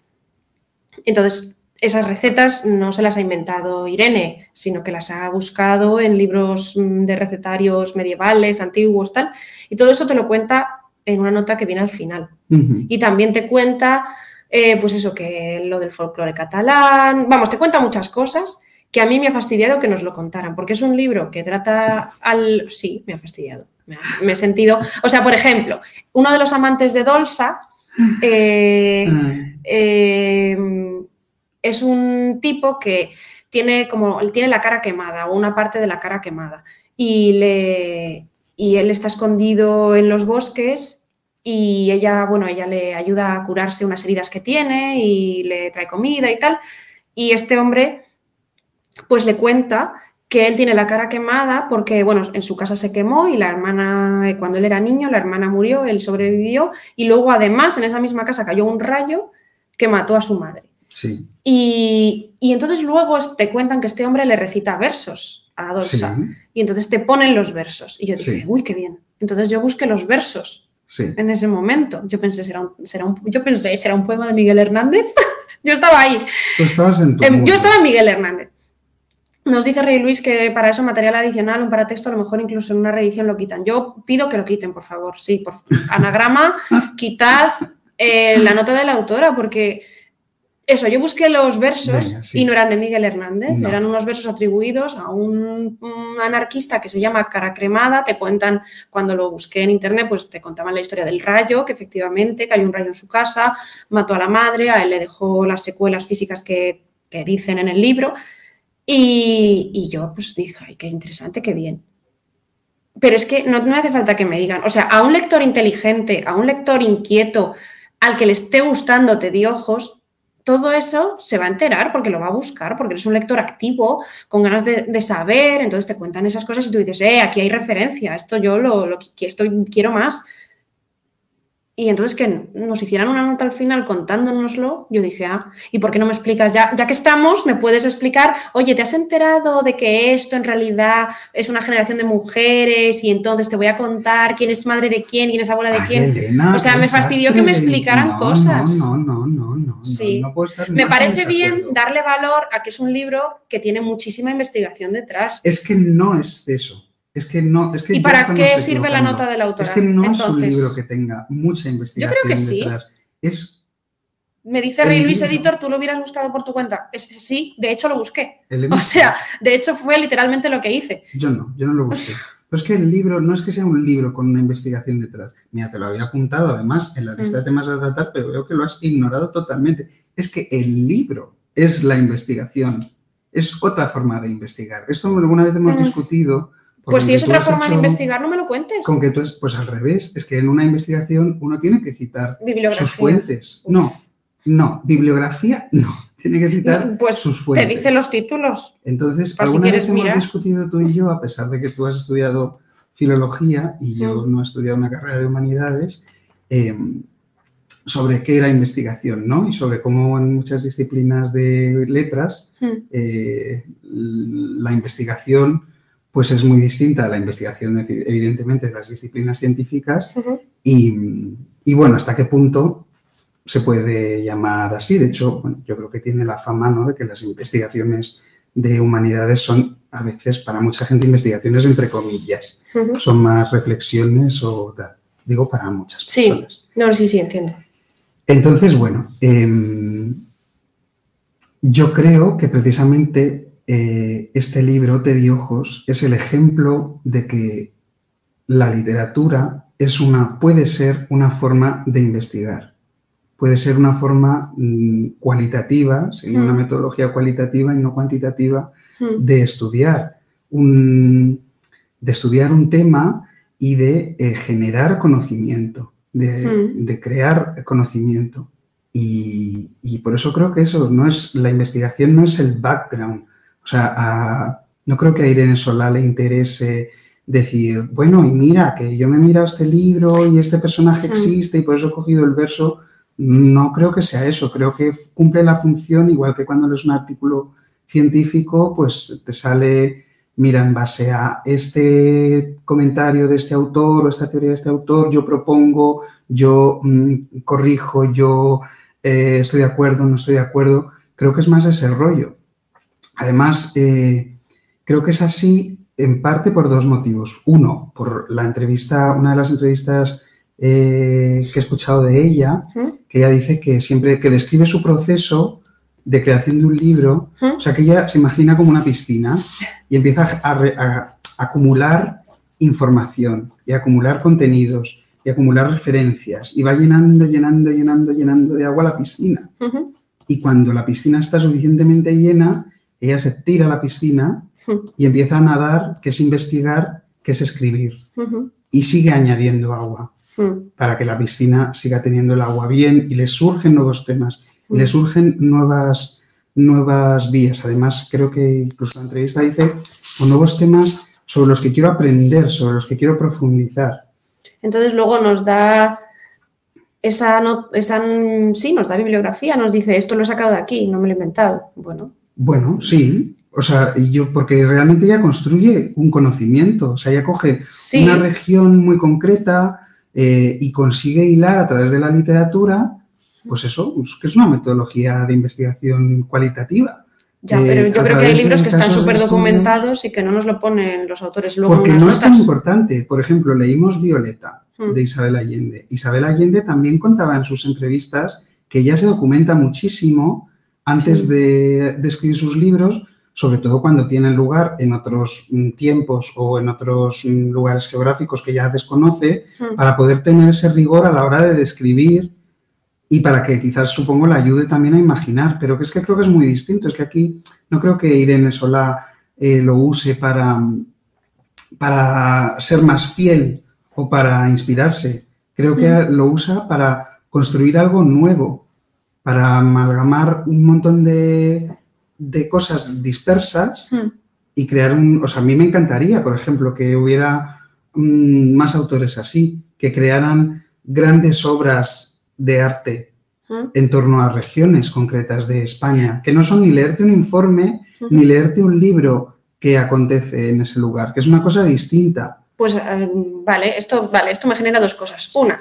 Entonces, esas recetas no se las ha inventado Irene, sino que las ha buscado en libros mm, de recetarios medievales, antiguos, tal, y todo eso te lo cuenta en una nota que viene al final. Y también te cuenta, eh, pues eso, que lo del folclore catalán, vamos, te cuenta muchas cosas que a mí me ha fastidiado que nos lo contaran, porque es un libro que trata al... Sí, me ha fastidiado. Me, he sentido... O sea, por ejemplo, uno de los amantes de Dolsa eh, mm. eh, es un tipo que tiene como tiene la cara quemada o una parte de la cara quemada y, le, y él está escondido en los bosques y ella, bueno, ella le ayuda a curarse unas heridas que tiene y le trae comida y tal. Y este hombre, pues le cuenta que él tiene la cara quemada porque, bueno, en su casa se quemó y la hermana, cuando él era niño, la hermana murió, él sobrevivió y luego además en esa misma casa cayó un rayo que mató a su madre. Sí. Y, entonces luego te cuentan que este hombre le recita versos a Adolfo y entonces te ponen los versos. Y yo dije, uy, qué bien. Entonces yo busqué los versos en ese momento. Yo pensé, ¿será un, será un, yo pensé, ¿será un poema de Miguel Hernández? yo estaba ahí. Tú estabas en tu em, Yo estaba en Miguel Hernández. Nos dice Rey Luis que para eso material adicional, un paratexto, a lo mejor incluso en una reedición lo quitan. Yo pido que lo quiten, por favor. Sí, por anagrama, quitad eh, la nota de la autora, porque eso, yo busqué los versos y no eran de Miguel Hernández, eran unos versos atribuidos a un, anarquista que se llama Cara Cremada. Te cuentan, cuando lo busqué en internet, pues te contaban la historia del rayo, que efectivamente cayó un rayo en su casa, mató a la madre, a él le dejó las secuelas físicas que, te dicen en el libro. Y, yo pues dije, ay, qué interesante, qué bien. Pero es que no, no hace falta que me digan, o sea, a un lector inteligente, a un lector inquieto, al que le esté gustando Te di ojos, todo eso se va a enterar porque lo va a buscar, porque eres un lector activo, con ganas de, saber, entonces te cuentan esas cosas y tú dices, eh, aquí hay referencia, esto yo lo, lo esto quiero más. Y entonces que nos hicieran una nota al final contándonoslo, yo dije, ah, ¿y por qué no me explicas? Ya, ya que estamos, me puedes explicar, oye, ¿te has enterado de que esto en realidad es una generación de mujeres y entonces te voy a contar quién es madre de quién, quién es abuela de quién? o sea, me fastidió que me explicaran cosas. No, no, no, no, Sí. me parece bien darle valor a que es un libro que tiene muchísima investigación detrás. Es que no es eso. Es que no, es que ¿Y para qué sirve la nota de la autora? Es que no es un libro que tenga mucha investigación Yo creo que sí. Es me dice Rey Luis Editor, ¿tú lo hubieras buscado por tu cuenta? Es, sí, de hecho lo busqué. O sea, de hecho fue literalmente lo que hice. Yo no, yo no lo busqué. Pero es que el libro no es que sea un libro con una investigación detrás. Mira, te lo había apuntado además en la lista de mm. temas a tratar, pero veo que lo has ignorado totalmente. Es que el libro es la investigación. Es otra forma de investigar. Esto alguna vez hemos mm. discutido pues si es otra forma de investigar, no me lo cuentes. Con que tú es, pues al revés, es que en una investigación uno tiene que citar sus fuentes. No, no, bibliografía no, tiene que citar pues sus fuentes. Te dice los títulos. Entonces, alguna vez hemos discutido tú y yo, a pesar de que tú has estudiado filología y yo no he estudiado una carrera de humanidades, em, sobre qué era investigación, ¿no? Y sobre cómo en muchas disciplinas de letras eh, la investigación pues es muy distinta a la investigación, evidentemente, de las disciplinas científicas y, bueno, hasta qué punto se puede llamar así. De hecho, yo creo que tiene la fama ¿no? de que las investigaciones de humanidades son a veces para mucha gente investigaciones entre comillas, son más reflexiones o digo para muchas personas. Sí, no, sí, sí, entiendo. Entonces, bueno, em, yo creo que precisamente eh, este libro, Te di ojos, es el ejemplo de que la literatura es una, puede ser una forma de investigar, puede ser una forma mm, cualitativa, una mm. metodología cualitativa y no cuantitativa mm. de estudiar, un, de estudiar un tema y de eh, generar conocimiento, de, crear conocimiento. Y, y, por eso creo que eso no es, la investigación no es el background, o sea, no creo que a Irene Solá le interese decir, bueno, y mira, que yo me he mirado este libro y este personaje existe y por eso he cogido el verso. No creo que sea eso, creo que cumple la función, igual que cuando lees un artículo científico, pues te sale, mira, en base a este comentario de este autor o esta teoría de este autor, yo propongo, yo mm, corrijo, yo eh, estoy de acuerdo, no estoy de acuerdo. Creo que es más ese rollo. Además, eh, creo que es así en parte por dos motivos. Uno, por la entrevista, una de las entrevistas eh, que he escuchado de ella, que ella dice que siempre que describe su proceso, de creación de un libro, ¿Mm? o sea, que ella se imagina como una piscina y empieza a, re- a acumular información y a acumular contenidos y acumular referencias y va llenando, llenando, llenando, llenando de agua la piscina. Ujú, Y cuando la piscina está suficientemente llena, ella se tira a la piscina y empieza a nadar, que es investigar, que es escribir. ujú, Y sigue añadiendo agua ujú. para que la piscina siga teniendo el agua bien y le surgen nuevos temas, Mm. surgen nuevas, nuevas vías. Además, creo que incluso la entrevista dice, o nuevos temas sobre los que quiero aprender, sobre los que quiero profundizar. Entonces luego nos da esa, no- esa, sí, nos da bibliografía, nos dice esto lo he sacado de aquí, no me lo he inventado. Bueno, Bueno, sí, o sea, yo, porque realmente ella construye un conocimiento, o sea, ella coge sí, una región muy concreta eh, y consigue hilar a través de la literatura, pues eso, que es una metodología de investigación cualitativa. ya, eh, pero yo creo que hay libros que están súper documentados y que no nos lo ponen los autores luego Porque no es tan importante. Por ejemplo, leímos Violeta Mm. de Isabel Allende. Isabel Allende también contaba en sus entrevistas que ella se documenta muchísimo antes Sí. de, de escribir sus libros, sobre todo cuando tienen lugar en otros mm, tiempos o en otros mm, lugares geográficos que ya desconoce, Mm. para poder tener ese rigor a la hora de describir y para que quizás, supongo, la ayude también a imaginar. Pero que es que creo que es muy distinto. Es que aquí no creo que Irene Solá eh, lo use para, para ser más fiel o para inspirarse. Creo que Mm. lo usa para construir algo nuevo, para amalgamar un montón de, de cosas dispersas Mm. y crear un... O sea, a mí me encantaría, por ejemplo, que hubiera mm, más autores así, que crearan grandes obras de arte Mm. en torno a regiones concretas de España, que no son ni leerte un informe Ujú. ni leerte un libro que acontece en ese lugar, que es una cosa distinta. Pues eh, vale, esto, vale, esto me genera dos cosas. Una,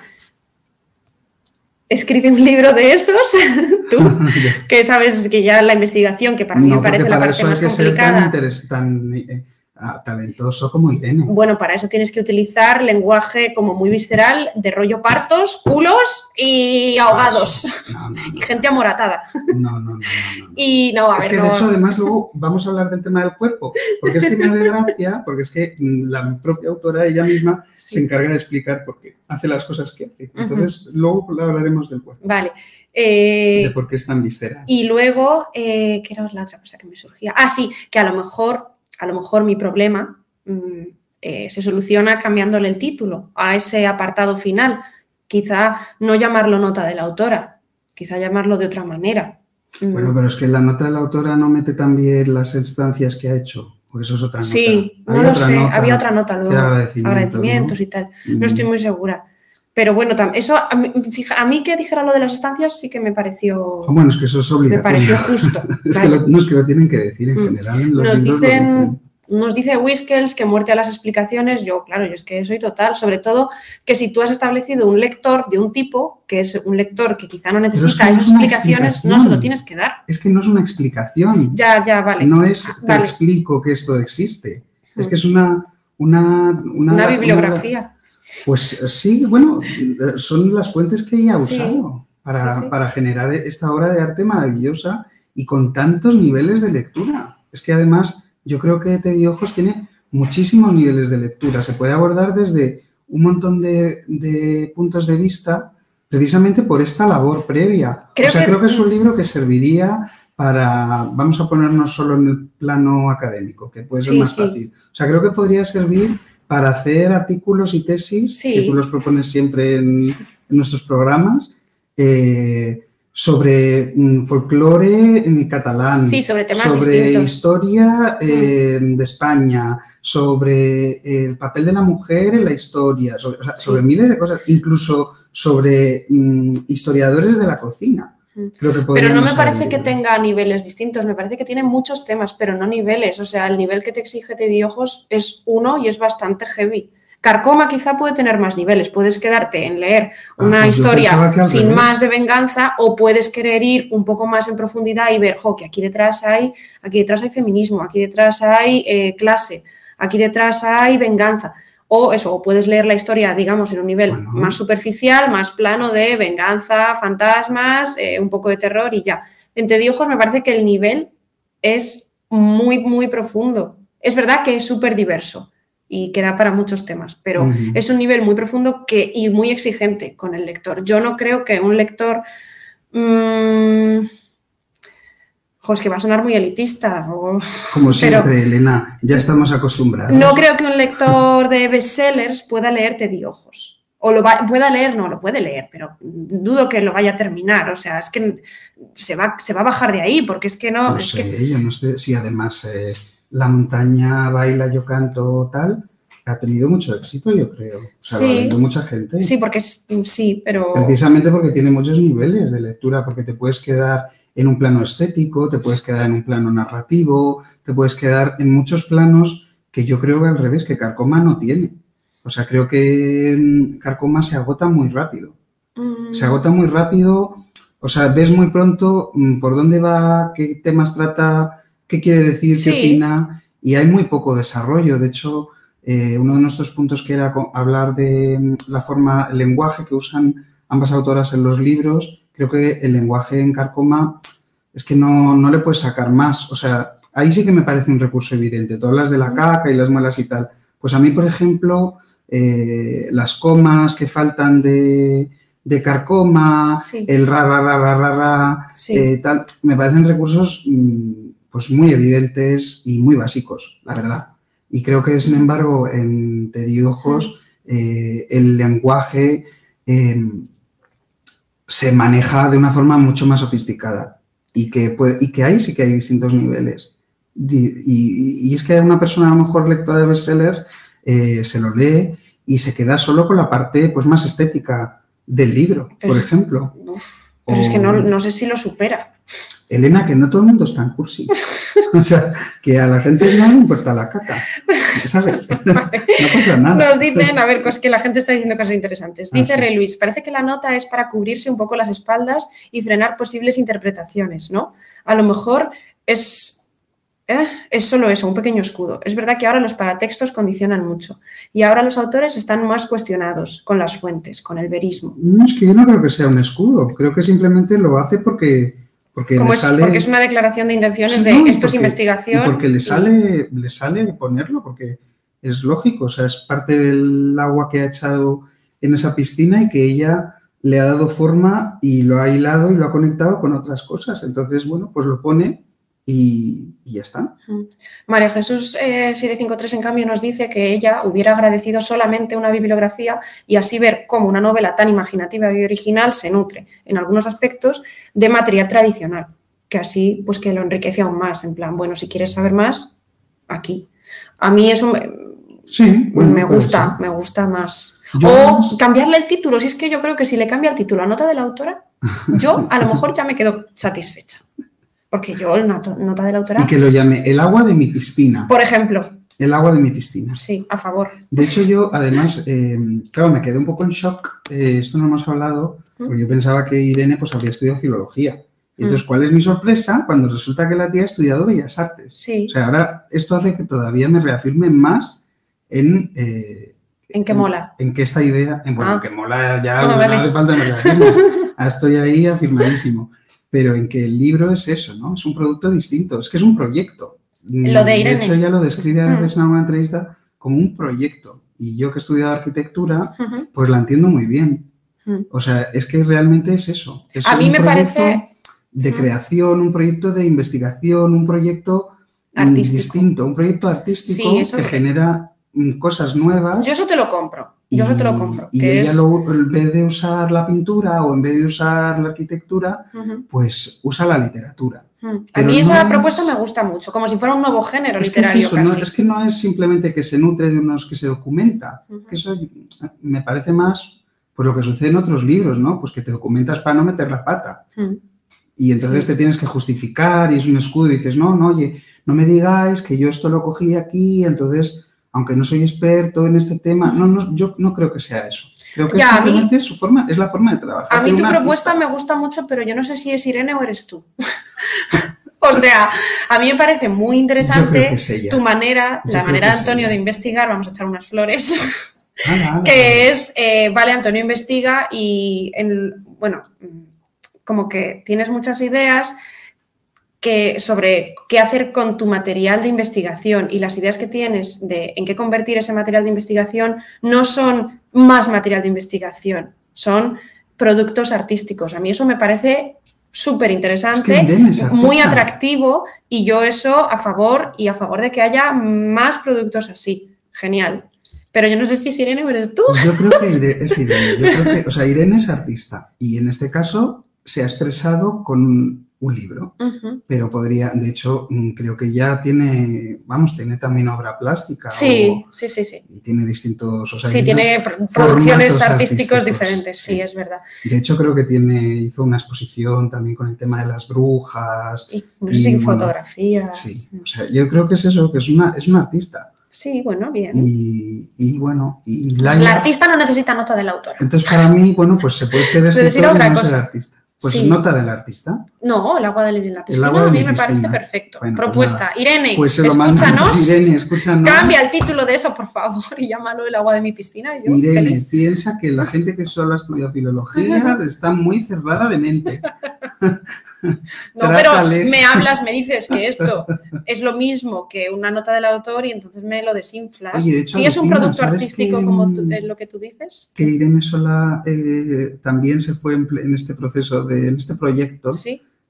escribe un libro de esos, tú, que sabes que ya la investigación, que para mí no, me parece la parte eso más que ser tan, complicada. tan eh, talentoso como Irene. Bueno, para eso tienes que utilizar lenguaje como muy visceral, de rollo partos, culos y ahogados. No, no, Y gente amoratada. no, no, no, no. Y no, a Es ver, que de hecho, además, luego vamos a hablar del tema del cuerpo, porque es que me hace gracia, porque es que la propia autora, ella misma, sí. se encarga de explicar por qué hace las cosas que hace. Entonces, luego hablaremos del cuerpo, Vale. Eh, de por qué es tan visceral. Y luego, eh, ¿qué era la otra cosa que me surgía? Ah, sí, que a lo mejor, a lo mejor mi problema mm, eh, se soluciona cambiándole el título a ese apartado final. Quizá no llamarlo nota de la autora, quizá llamarlo de otra manera. Mm, Bueno, pero es que la nota de la autora no mete también las instancias que ha hecho, porque eso es otra nota. sí, no lo sé, nota había otra nota luego. agradecimientos ¿no? y tal. Mm. No estoy muy segura. Pero bueno, eso a mí, fija- a mí que dijera lo de las estancias sí que me pareció, Ah, Bueno, es que eso es me obligatorio. pareció justo. es que lo, no es que lo tienen que decir en Mm. general. En los Nos lo dicen, nos dice Whiskels que muerte a las explicaciones. Yo, claro, yo es que soy total. Sobre todo que si tú has establecido un lector de un tipo, que es un lector que quizá no es necesita no esas es explicaciones, no se lo tienes que dar. Es que no es una explicación. Ya, ya, vale. No es te Vale. explico que esto existe. Es Mm. que es una, una, una, Una bibliografía. Pues sí, bueno, eh, son las fuentes que ella ha Sí, usado para, sí, sí. para generar esta obra de arte maravillosa y con tantos niveles de lectura. Es que además yo creo que Teddy Ojos tiene muchísimos niveles de lectura. Se puede abordar desde un montón de, de puntos de vista precisamente por esta labor previa. Creo o sea, que- creo que es un libro que serviría para, vamos a ponernos solo en el plano académico, que puede ser más fácil. O sea, creo que podría servir para hacer artículos y tesis, Sí. que tú los propones siempre en, en nuestros programas, eh, sobre mm, folclore en catalán, Sí, sobre temas sobre distintos. Mm. historia eh, de España, sobre el papel de la mujer en la historia, sobre, o sea, Sí. sobre miles de cosas, incluso sobre mm, historiadores de la cocina. Creo que Pero no me parece que tenga niveles distintos, me parece que tiene muchos temas, pero no niveles. O sea, el nivel que te exige Teddy Ojos es uno y es bastante heavy. Carcoma quizá puede tener más niveles. Puedes quedarte en leer Ah, una pues historia sin revés. más de venganza o puedes querer ir un poco más en profundidad y ver, jo, que aquí detrás hay, aquí detrás hay feminismo, aquí detrás hay eh, clase, aquí detrás hay venganza. O eso, o puedes leer la historia, digamos, en un nivel Bueno. más superficial, más plano de venganza, fantasmas, eh, un poco de terror y ya. En Tediojos me parece que el nivel es muy, muy profundo. Es verdad que es súper diverso y que da para muchos temas, pero es un nivel muy profundo que, y muy exigente con el lector. Yo no creo que un lector... mm, jo, es que va a sonar muy elitista. o- Como Pero- siempre, Elena, ya estamos acostumbrados. No creo que un lector de bestsellers pueda leer Tediojos. O lo va- pueda leer, no, lo puede leer, pero dudo que lo vaya a terminar. O sea, es que se va, se va a bajar de ahí, porque es que no. No es sé, que- yo no sé si además eh, la montaña baila, yo canto, tal, ha tenido mucho éxito, yo creo. O sea, lo ha Sí. leído mucha gente. sí, porque es, sí, pero. Precisamente porque tiene muchos niveles de lectura, porque te puedes quedar en un plano estético, te puedes quedar en un plano narrativo, te puedes quedar en muchos planos que yo creo que al revés, que Carcoma no tiene. O sea, creo que mm, Carcoma se agota muy rápido. mm, Se agota muy rápido, o sea, ves muy pronto mm, por dónde va, qué temas trata, qué quiere decir, Sí. qué opina, y hay muy poco desarrollo. De hecho, eh, uno de nuestros puntos que era hablar de mm, la forma, el lenguaje que usan ambas autoras en los libros, creo que el lenguaje en Carcoma es que no, no le puedes sacar más. O sea, ahí sí que me parece un recurso evidente. Tú hablas de la caca y las muelas y tal. Pues a mí, por ejemplo, eh, las comas que faltan de, de carcoma, Sí. el ra, ra, ra, ra, ra, ra, Sí. eh, tal, me parecen recursos mm, pues muy evidentes y muy básicos, la verdad. Y creo que, sin embargo, en Tediojos eh, el lenguaje se maneja de una forma mucho más sofisticada y que, puede, y que ahí sí que hay distintos niveles. Y, y es que una persona, a lo mejor lectora de bestsellers, eh, se lo lee y se queda solo con la parte pues, más estética del libro, Pero por es- ejemplo. pero es que no, no sé si lo supera. Elena, que no todo el mundo es tan cursi. O sea, que a la gente no le importa la caca. ¿Sabes? No pasa nada. Nos dicen, a ver, es que la gente está diciendo cosas interesantes. Ah, Dice sí. Rey Luis, parece que la nota es para cubrirse un poco las espaldas y frenar posibles interpretaciones, ¿no? A lo mejor es, eh, es solo eso, un pequeño escudo. Es verdad que ahora los paratextos condicionan mucho y ahora los autores están más cuestionados con las fuentes, con el verismo. No, es que yo no creo que sea un escudo. Creo que simplemente lo hace porque, porque le es, sale. porque es una declaración de intenciones Sí, de no, esto es porque- investigación. Y porque le y- sale, le sale ponerlo, porque es lógico. O sea, es parte del agua que ha echado en esa piscina y que ella le ha dado forma y lo ha hilado y lo ha conectado con otras cosas. Entonces, bueno, pues lo pone y, y ya está. María Jesús eh, 753, en cambio, nos dice que ella hubiera agradecido solamente una bibliografía y así ver cómo una novela tan imaginativa y original se nutre, en algunos aspectos, de material tradicional, que así, pues que lo enriquece aún más, en plan, bueno, si quieres saber más, aquí. A mí eso me, Sí, bueno, me gusta, me gusta más. Yo o cambiarle el título, si es que yo creo que si le cambia el título a nota de la autora, yo a lo mejor ya me quedo satisfecha. Porque yo, el nota, de la autora, Y que lo llame el agua de mi piscina. por ejemplo, El agua de mi piscina. sí, a favor. De hecho, yo además, eh, claro, me quedé un poco en shock. eh, esto no hemos hablado, porque yo pensaba que Irene pues había estudiado filología. Y entonces, ¿cuál es mi sorpresa? Cuando resulta que la tía ha estudiado Bellas Artes. Sí, O sea, ahora esto hace que todavía me reafirme más en... eh, en que mola. En que esta idea, en, bueno, Ah. que mola ya, Ah, no vale. hace falta me reafirme. Ah, Estoy ahí afirmadísimo. Pero en que el libro es eso, ¿no? Es un producto distinto, es que es un proyecto. Lo de Irene. hecho, ella lo describe a Mm. veces en alguna entrevista como un proyecto. Y yo que he estudiado arquitectura, pues la entiendo muy bien. ujú. O sea, es que realmente es eso. Es A mí me parece- De creación, un proyecto de investigación, un proyecto mm, Artístico. distinto, un proyecto artístico Sí, eso que genera mm, cosas nuevas. Yo eso te lo compro. Yo eso te lo compro. Y que ella es- lo- en vez de usar la pintura o en vez de usar la arquitectura, Ujú, pues usa la literatura. ujú. A Pero mí esa no es- propuesta me gusta mucho, como si fuera un nuevo género Es que es literario eso, no, casi. es que no es simplemente que se nutre de unos que se documenta. Ujú. Que eso me parece más pues lo que sucede en otros libros, ¿no? Pues que te documentas para no meter la pata. Y entonces Sí. te tienes que justificar y es un escudo y dices, no, no, oye, no me digáis que yo esto lo cogí aquí, entonces, aunque no soy experto en este tema, no, no yo no creo que sea eso. Creo que Ya, mí- simplemente es su forma, es la forma de trabajar. A mí tu propuesta artista. me gusta mucho, pero yo no sé si es Irene o eres tú. o sea, a mí me parece muy interesante tu manera, Yo la manera de Antonio de investigar, vamos a echar unas flores, Ala, ala. que es, eh, vale, Antonio investiga y, en- bueno, como que tienes muchas ideas que sobre qué hacer con tu material de investigación y las ideas que tienes de en qué convertir ese material de investigación no son más material de investigación, son productos artísticos. A mí eso me parece súper interesante, muy atractivo y yo eso a favor y a favor de que haya más productos así. Genial. Pero yo no sé si es Irene o eres tú. Yo creo que es Irene. Yo creo que, o sea, Irene es artista y en este caso se ha expresado con un libro, pero podría, de hecho, mm, creo que ya tiene, vamos, tiene también obra plástica. Sí, sí, sí, sí. Y tiene distintos, o sea, Sí, tiene producciones artísticos, diferentes, sí, es verdad. De hecho, creo que tiene, hizo una exposición también con el tema de las brujas. Y, y fotografía. Sí, o sea, yo creo que es eso, que es una, es una artista. Sí, bueno, bien. Y, bueno, y la, pues artista no necesita nota del autor. Entonces, para mí, bueno, pues se puede ser escritor y no ser artista. Pues nota del artista. No, el agua de la piscina a mí me parece perfecto. Pues Propuesta. Irene, pues escúchanos. Irene, escúchanos. Cambia el título de eso, por favor, y llámalo el agua de mi piscina. Irene, piensa que la gente que solo ha estudiado filología está muy cerrada de mente. No, pero me hablas, me dices que esto es lo mismo que una nota del autor y entonces me lo desinflas. si es un producto artístico como lo que tú dices. Que Irene Sola eh, también se fue en, este proceso, de, en este proyecto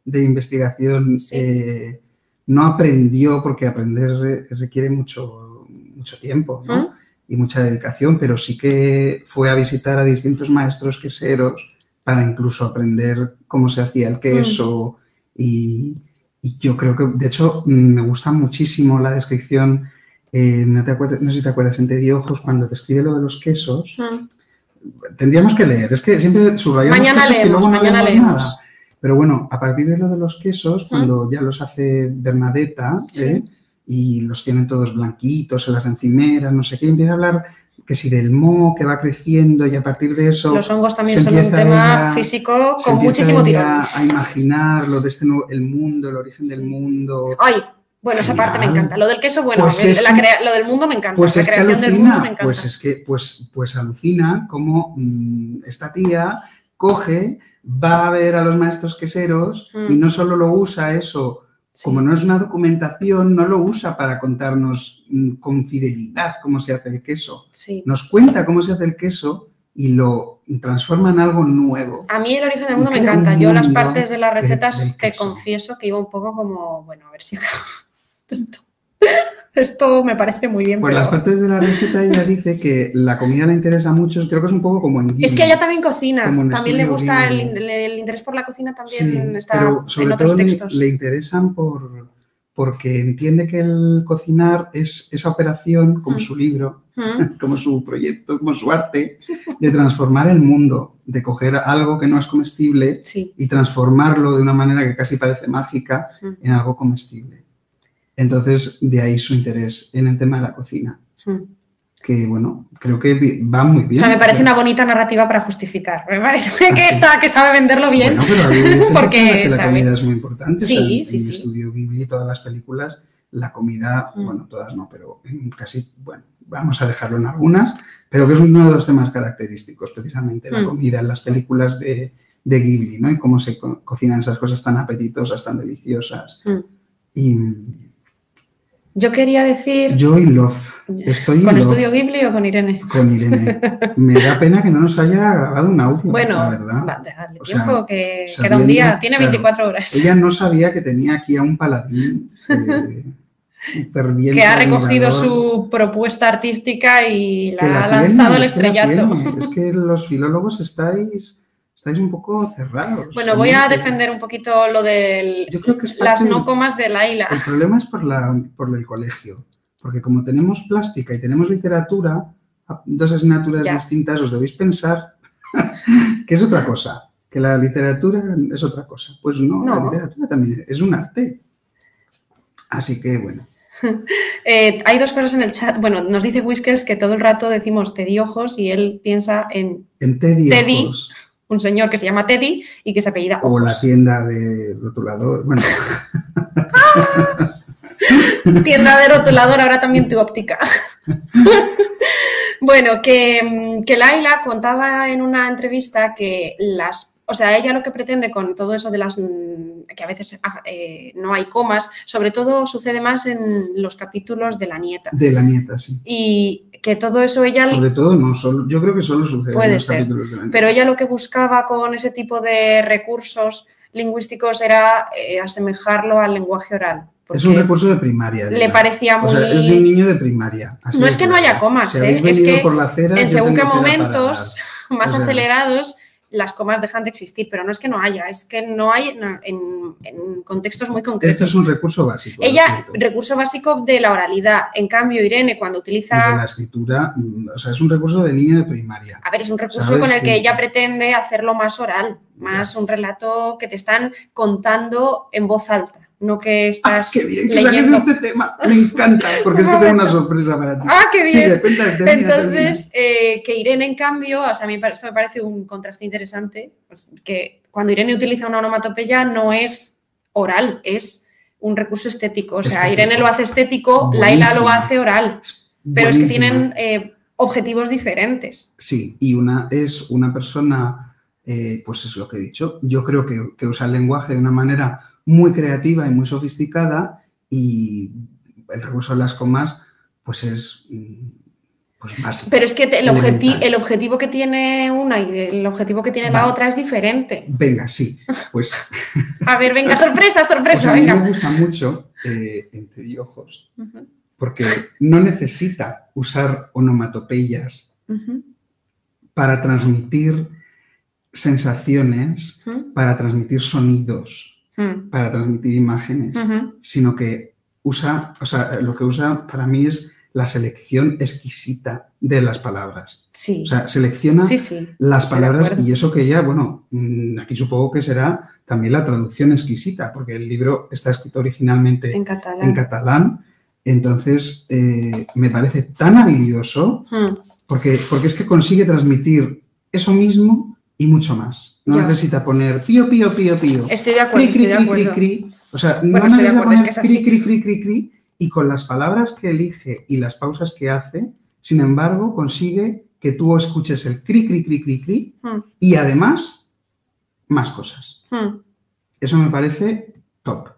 de investigación. Eh, no aprendió, porque aprender requiere mucho, mucho tiempo y mucha dedicación, pero sí que fue a visitar a distintos maestros queseros para incluso aprender cómo se hacía el queso y, yo creo que, de hecho, me gusta muchísimo la descripción, eh, no, te acuerdas, no sé si te acuerdas, en Te Ojos, cuando describe lo de los quesos, tendríamos que leer, es que siempre subrayamos mañana leemos, mañana leemos. Pero bueno, a partir de lo de los quesos, cuando ya los hace Bernadetta ¿eh? y los tienen todos blanquitos en las encimeras, no sé qué, empieza a hablar que si del moho que va creciendo y a partir de eso... Los hongos también son un tema físico con muchísimo tirón. A imaginar lo de este el mundo, el origen del mundo. ¡Ay! Bueno, esa parte me encanta. Lo del queso, bueno, pues lo del mundo me encanta. Pues la creación del mundo me encanta. Pues es que, pues, pues alucina cómo mm, esta tía coge, va a ver a los maestros queseros y mm. no solo lo usa eso como no es una documentación, no lo usa para contarnos mm, con fidelidad cómo se hace el queso. Nos cuenta cómo se hace el queso y lo transforma en algo nuevo. A mí el origen del mundo me encanta. Yo las partes de las recetas te confieso que iba un poco como, bueno, a ver si esto. Esto me parece muy bien. Pues las partes de la receta ella dice que la comida le interesa mucho, creo que es un poco como en Es que ella también cocina, también le gusta el, interés por la cocina también está en otros textos. Le, interesan por porque entiende que el cocinar es esa operación, como mm. su libro, mm. como su proyecto, como su arte, de transformar el mundo, de coger algo que no es comestible y transformarlo de una manera que casi parece mágica mm. en algo comestible. Entonces, de ahí su interés en el tema de la cocina. Hmm. Que bueno, creo que va muy bien. O sea, me parece una bonita narrativa para justificar. Me parece que, está, que sabe venderlo bien. Bueno, pero porque la comida es muy importante. Sí, sí, sí. estudio Biblia y todas las películas, la comida, hmm. bueno, todas no, pero casi, bueno, vamos a dejarlo en algunas, pero que es uno de los temas característicos, precisamente, la hmm. comida en las películas de, de, Ghibli, ¿no? Y cómo se cocinan esas cosas tan apetitosas, tan deliciosas. Y yo quería decir. Joy Love. Estoy ¿Con Estudio Ghibli o con Irene? Con Irene. Me da pena que no nos haya grabado un audio. Bueno, la verdad. Va, darle tiempo que queda un día. Tiene 24 horas. Ella no sabía que tenía aquí a un paladín. Eh, ferviente que ha recogido su propuesta artística y la, ha lanzado al estrellato. Es que los filólogos estáis estáis un poco cerrados. Bueno, voy a defender un poquito lo de las no comas de Laila. El problema es por, la, por el colegio, porque como tenemos plástica y tenemos literatura, dos asignaturas distintas, os debéis pensar que es otra cosa, que la literatura es otra cosa. Pues no, la literatura también es un arte. Así que bueno. Eh, hay dos cosas en el chat. Bueno, nos dice Whiskers que todo el rato decimos Teddy Ojos y él piensa en, en Teddy, Teddy Ojos un señor que se llama Teddy y que se apellida O la tienda de rotulador. Bueno. tienda de rotulador, ahora también tu óptica. bueno, que, que Laila contaba en una entrevista que las o sea, ella lo que pretende con todo eso de las que a veces eh, no hay comas, sobre todo sucede más en los capítulos de la nieta. De la nieta, sí. Y que todo eso ella... Sobre todo, no, solo, yo creo que solo sucede Puede en los ser, capítulos de la nieta. Pero ella lo que buscaba con ese tipo de recursos lingüísticos era eh, asemejarlo al lenguaje oral. Es un recurso de primaria. le parecía O sea, muy- es de un niño de primaria. así No es que no haya comas, Si ¿eh? Es que por la acera, en según qué momentos más acelerados las comas dejan de existir, pero no es que no haya, es que no hay en, en contextos muy concretos. Esto es un recurso básico. Ella, recurso básico de la oralidad. En cambio, Irene, cuando Y de utiliza... la escritura, mm, o sea, es un recurso de niño de primaria. A ver, es un recurso ¿Sabes con el que que- ella pretende hacerlo más oral, más un relato que te están contando en voz alta, no que ¡Ah, estás qué bien que leyendo. este tema! Me encanta, porque es que tengo una sorpresa para ti. ¡Ah, qué bien! Sigue, cuenta, termina, Entonces, eh, que Irene, en cambio, o sea, a mí esto me parece un contraste interesante, pues, que cuando Irene utiliza una onomatopeya no es oral, es un recurso estético. O sea, Estético. Irene lo hace estético, Es Laila lo buenísimo. hace oral, pero es que tienen eh, objetivos diferentes. Sí, y una es una persona, eh, pues es lo que he dicho, yo creo que, que usa el lenguaje de una manera muy creativa y muy sofisticada y el recurso de las comas, pues es mm, pues básico. Pero es que el, objeti- Elemental. el objetivo que tiene una y el objetivo que tiene la otra es diferente. Venga, sí, pues, A ver, venga, sorpresa, pues sorpresa, a mí me gusta mucho eh, Entre ojos, porque no necesita usar onomatopeyas para transmitir sensaciones, para transmitir sonidos, ujú, para transmitir imágenes. sino que usa, o sea, lo que usa para mí es la selección exquisita de las palabras. Sí, O sea, selecciona sí, sí. las palabras y eso que ella, bueno, mm, aquí supongo que será también la traducción exquisita, porque el libro está escrito originalmente En en, catalán. catalán, entonces eh, me parece tan habilidoso Mm, porque, porque es que consigue transmitir eso mismo y mucho más. No Ya. necesita poner pío, pío, pío, pío. Estoy de acuerdo, Cri, cri, estoy de cri, cri, acuerdo. O sea, Bueno, no estoy de necesita acuerdo, poner que es cri, así. cri, cri, cri, cri, y con las palabras que elige y las pausas que hace, sin embargo, consigue que tú escuches el cri, cri, cri, cri, cri Mm, y además más cosas. mm. Eso me parece top.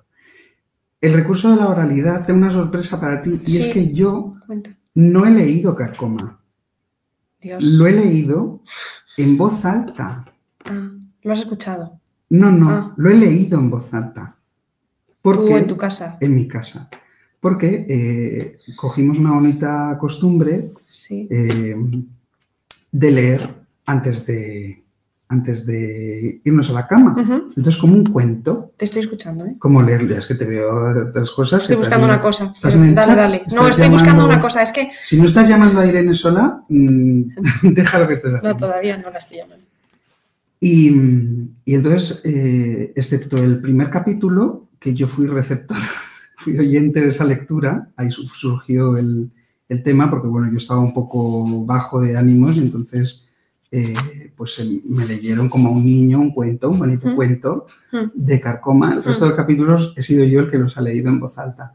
El recurso de la oralidad, tengo una sorpresa para ti, y Sí. es que yo Cuenta. no he leído Carcoma, Dios. lo he leído en voz alta. Ah, lo has escuchado. No, no, Ah. lo he leído en voz alta. Porque Tú en tu casa. en mi casa. Porque eh, cogimos una bonita costumbre Sí. eh, de leer antes de, antes de irnos a la cama. Entonces, como un cuento, Te estoy escuchando, ¿eh? como leer, es que te veo otras cosas. Estoy buscando en- una cosa. estás Sí, en el dale, chat, dale. No, estoy buscando una cosa. Es que Si no estás llamando a Irene sola, mm, deja lo que estés haciendo. no, todavía no la estoy llamando. Y, y entonces, eh, excepto el primer capítulo, que yo fui receptor, fui oyente de esa lectura, ahí su- surgió el, el tema, porque bueno, yo estaba un poco bajo de ánimos y entonces eh, pues eh, me leyeron como a un niño un cuento, un bonito Mm. cuento Mm. de Carcoma. El resto Mm. de capítulos he sido yo el que los ha leído en voz alta.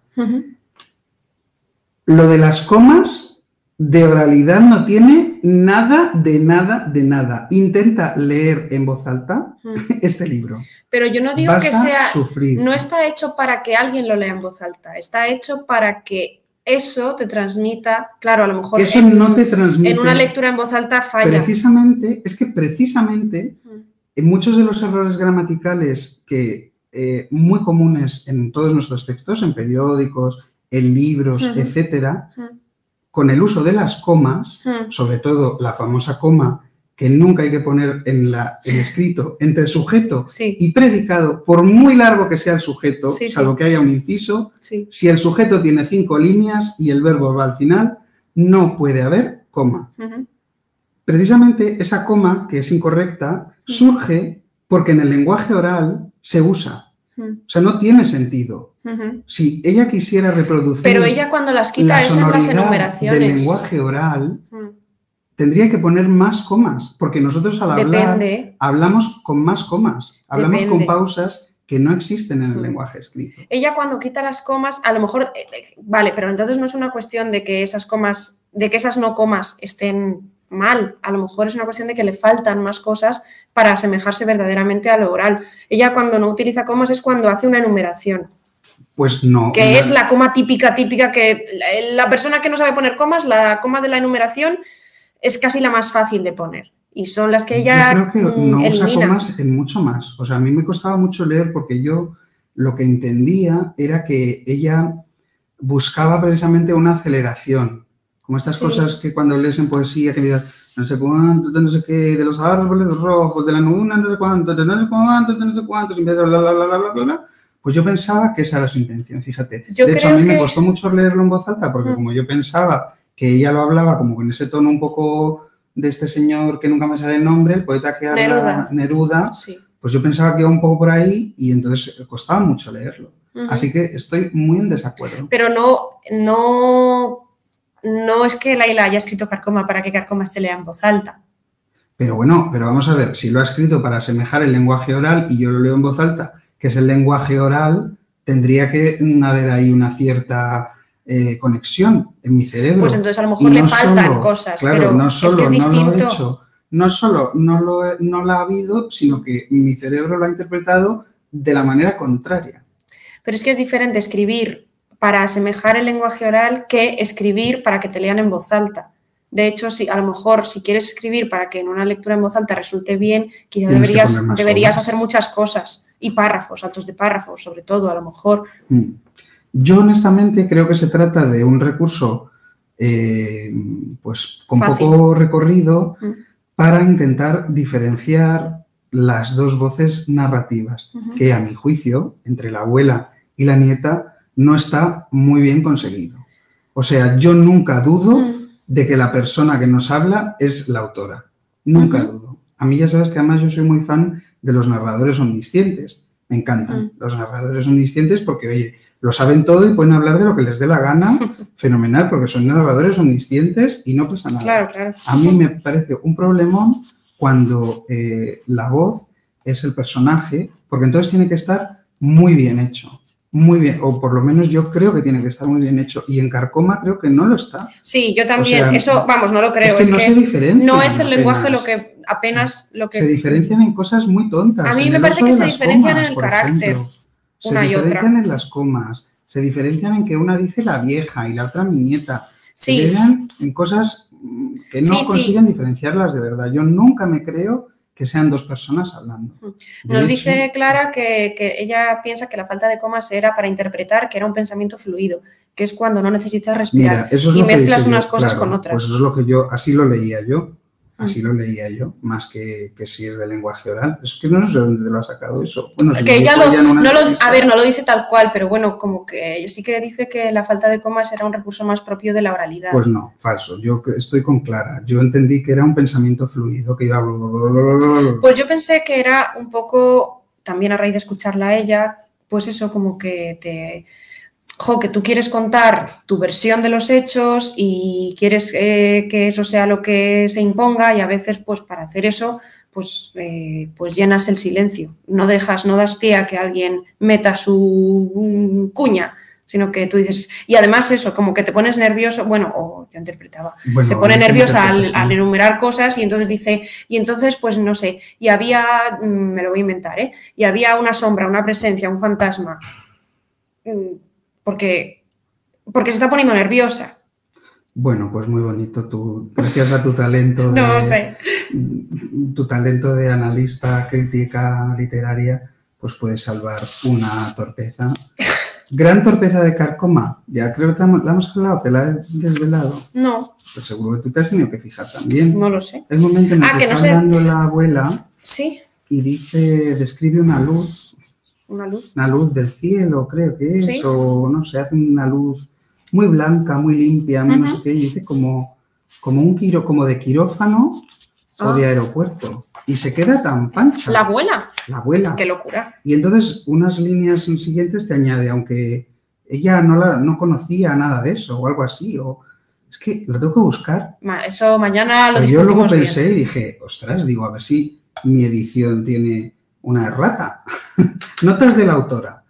Lo de las comas de oralidad no tiene nada de nada de nada. Intenta leer en voz alta este libro. Pero yo no digo Vas que sea. sufrir. No está hecho para que alguien lo lea en voz alta. Está hecho para que eso te transmita. Claro, a lo mejor Eso en, no te transmite. en una lectura en voz alta falla. Precisamente, es que precisamente Mm. en muchos de los errores gramaticales que eh, muy comunes en todos nuestros textos, en periódicos, en libros, Ujú. etcétera, Mm. con el uso de las comas, Mm. sobre todo la famosa coma que nunca hay que poner en la, el escrito entre sujeto Sí, y predicado, por muy largo que sea el sujeto, Sí, sí. salvo que haya un inciso, si el sujeto tiene cinco líneas y el verbo va al final, no puede haber coma. Precisamente esa coma, que es incorrecta, surge porque en el lenguaje oral se usa. O sea, no tiene sentido. Si ella quisiera reproducir Pero ella cuando las quita la es en las enumeraciones. del lenguaje oral. Tendría que poner más comas, porque nosotros al hablar Depende. hablamos con más comas, hablamos Depende. con pausas que no existen en el Mm. lenguaje escrito. Ella cuando quita las comas, a lo mejor, eh, eh, vale, pero entonces no es una cuestión de que esas comas, de que esas no comas estén mal. A lo mejor es una cuestión de que le faltan más cosas para asemejarse verdaderamente a lo oral. Ella cuando no utiliza comas es cuando hace una enumeración. Pues no. Que es la coma típica, típica, que la persona que no sabe poner comas, la coma de la enumeración es casi la más fácil de poner. Y son las que ella. Yo creo que no mm, usa elimina. comas en mucho más. O sea, a mí me costaba mucho leer porque yo lo que entendía era que ella buscaba precisamente una aceleración. Como estas Sí. cosas que cuando lees en poesía, que digas, no sé cuánto, no sé qué, de los árboles rojos, de la luna, no sé cuánto, no sé cuánto, no sé cuánto, y empieza bla, bla, bla, bla, bla, bla, bla. Pues yo pensaba que esa era su intención, fíjate. Yo de hecho, a mí me que- costó mucho leerlo en voz alta porque Mm. como yo pensaba que ella lo hablaba como con ese tono un poco de este señor que nunca me sale el nombre, el poeta que habla Neruda. Neruda, Sí. pues yo pensaba que iba un poco por ahí y entonces costaba mucho leerlo. Así que estoy muy en desacuerdo. Pero no, no, no es que Laila haya escrito Carcoma para que Carcoma se lea en voz alta. Pero bueno, pero vamos a ver, si lo ha escrito para asemejar el lenguaje oral y yo lo leo en voz alta, que es el lenguaje oral, tendría que haber ahí una cierta eh, conexión en mi cerebro. Pues entonces a lo Y mejor le no faltan solo- cosas, Claro, pero no es solo que es no lo he distinto. hecho, no solo no lo no la ha habido, sino que mi cerebro lo ha interpretado de la manera contraria. Pero es que es diferente escribir para asemejar el lenguaje oral que escribir para que te lean en voz alta. De hecho, si a lo mejor si quieres escribir para que en una lectura en voz alta resulte bien, quizá deberías, deberías hacer muchas cosas. Y párrafos, altos de párrafos, sobre todo, a lo mejor. Mm. Yo honestamente creo que se trata de un recurso eh, pues con Fácil. poco recorrido Mm. para intentar diferenciar las dos voces narrativas, que a mi juicio, entre la abuela y la nieta, no está muy bien conseguido. O sea, yo nunca dudo Mm. de que la persona que nos habla es la autora. Nunca dudo. A mí ya sabes que además yo soy muy fan de los narradores omniscientes. Me encantan Mm. los narradores omniscientes porque, oye, lo saben todo y pueden hablar de lo que les dé la gana. Fenomenal, porque son narradores omniscientes y no pasa nada. Claro, claro. A mí me parece un problemón cuando eh, la voz es el personaje, porque entonces tiene que estar muy bien hecho. Muy bien, o por lo menos yo creo que tiene que estar muy bien hecho. Y en Carcoma creo que no lo está. Sí, yo también. sea, Eso, vamos, no lo creo. es que es no que se diferencian. no es el lenguaje lo que apenas lo que Se diferencian en cosas muy tontas. A mí me parece que se diferencian en el carácter, ejemplo. Se una y otra. diferencian en las comas. Se diferencian en que una dice la vieja y la otra mi nieta. Se sí, diferencian en cosas mm, que no Sí, sí. consiguen diferenciarlas de verdad. Yo nunca me creo que sean dos personas hablando. De Nos hecho, dice Clara que, que ella piensa que la falta de comas era para interpretar que era un pensamiento fluido, que es cuando no necesitas respirar. Mira, eso es y mezclas yo, unas cosas claro, con otras. Pues eso es lo que yo, así lo leía yo. Así Mm. lo leía yo, más que, que si es de lenguaje oral. Es que no sé de dónde lo ha sacado eso. Bueno, si que lo no lo- a ver, no lo dice tal cual, pero bueno, como que sí que dice que la falta de comas era un recurso más propio de la oralidad. Pues no, falso. Yo estoy con Clara. Yo entendí que era un pensamiento fluido, que iba... Pues yo pensé que era un poco, también a raíz de escucharla a ella, pues eso como que te... Jo, que tú quieres contar tu versión de los hechos y quieres eh, que eso sea lo que se imponga y a veces pues para hacer eso pues, eh, pues llenas el silencio. No dejas, no das pie a que alguien meta su mm, cuña, sino que tú dices, y además eso, como que te pones nervioso, bueno, o yo interpretaba, Bueno, se pone nerviosa al, al enumerar cosas y entonces dice, y entonces pues no sé, y había, mm, me lo voy a inventar, ¿eh? Y había una sombra, una presencia, un fantasma, mm, porque, porque se está poniendo nerviosa. Bueno, pues muy bonito. Tu, gracias a tu talento de, No sé. tu talento de analista, crítica literaria, pues puedes salvar una torpeza. Gran torpeza de Carcoma. Ya creo que la hemos hablado, te la he desvelado. No, Pues seguro que tú te has tenido que fijar también. no lo sé. El momento en el Ah, que, que no está sé. hablando la abuela Sí, y dice, describe una luz una luz. una luz del cielo, creo que es, Sí. o no sé, hace una luz muy blanca, muy limpia, muy no sé qué, y dice como, como un quiro, como de quirófano o Ah. de aeropuerto. Y se queda tan pancha, La abuela, la abuela. qué locura. Y entonces unas líneas siguientes te añade, aunque ella no, la, no conocía nada de eso o algo así, o es que lo tengo que buscar. Eso mañana lo Pero yo luego bien. pensé y dije, ostras, digo, a ver si mi edición tiene una errata. Notas de la autora.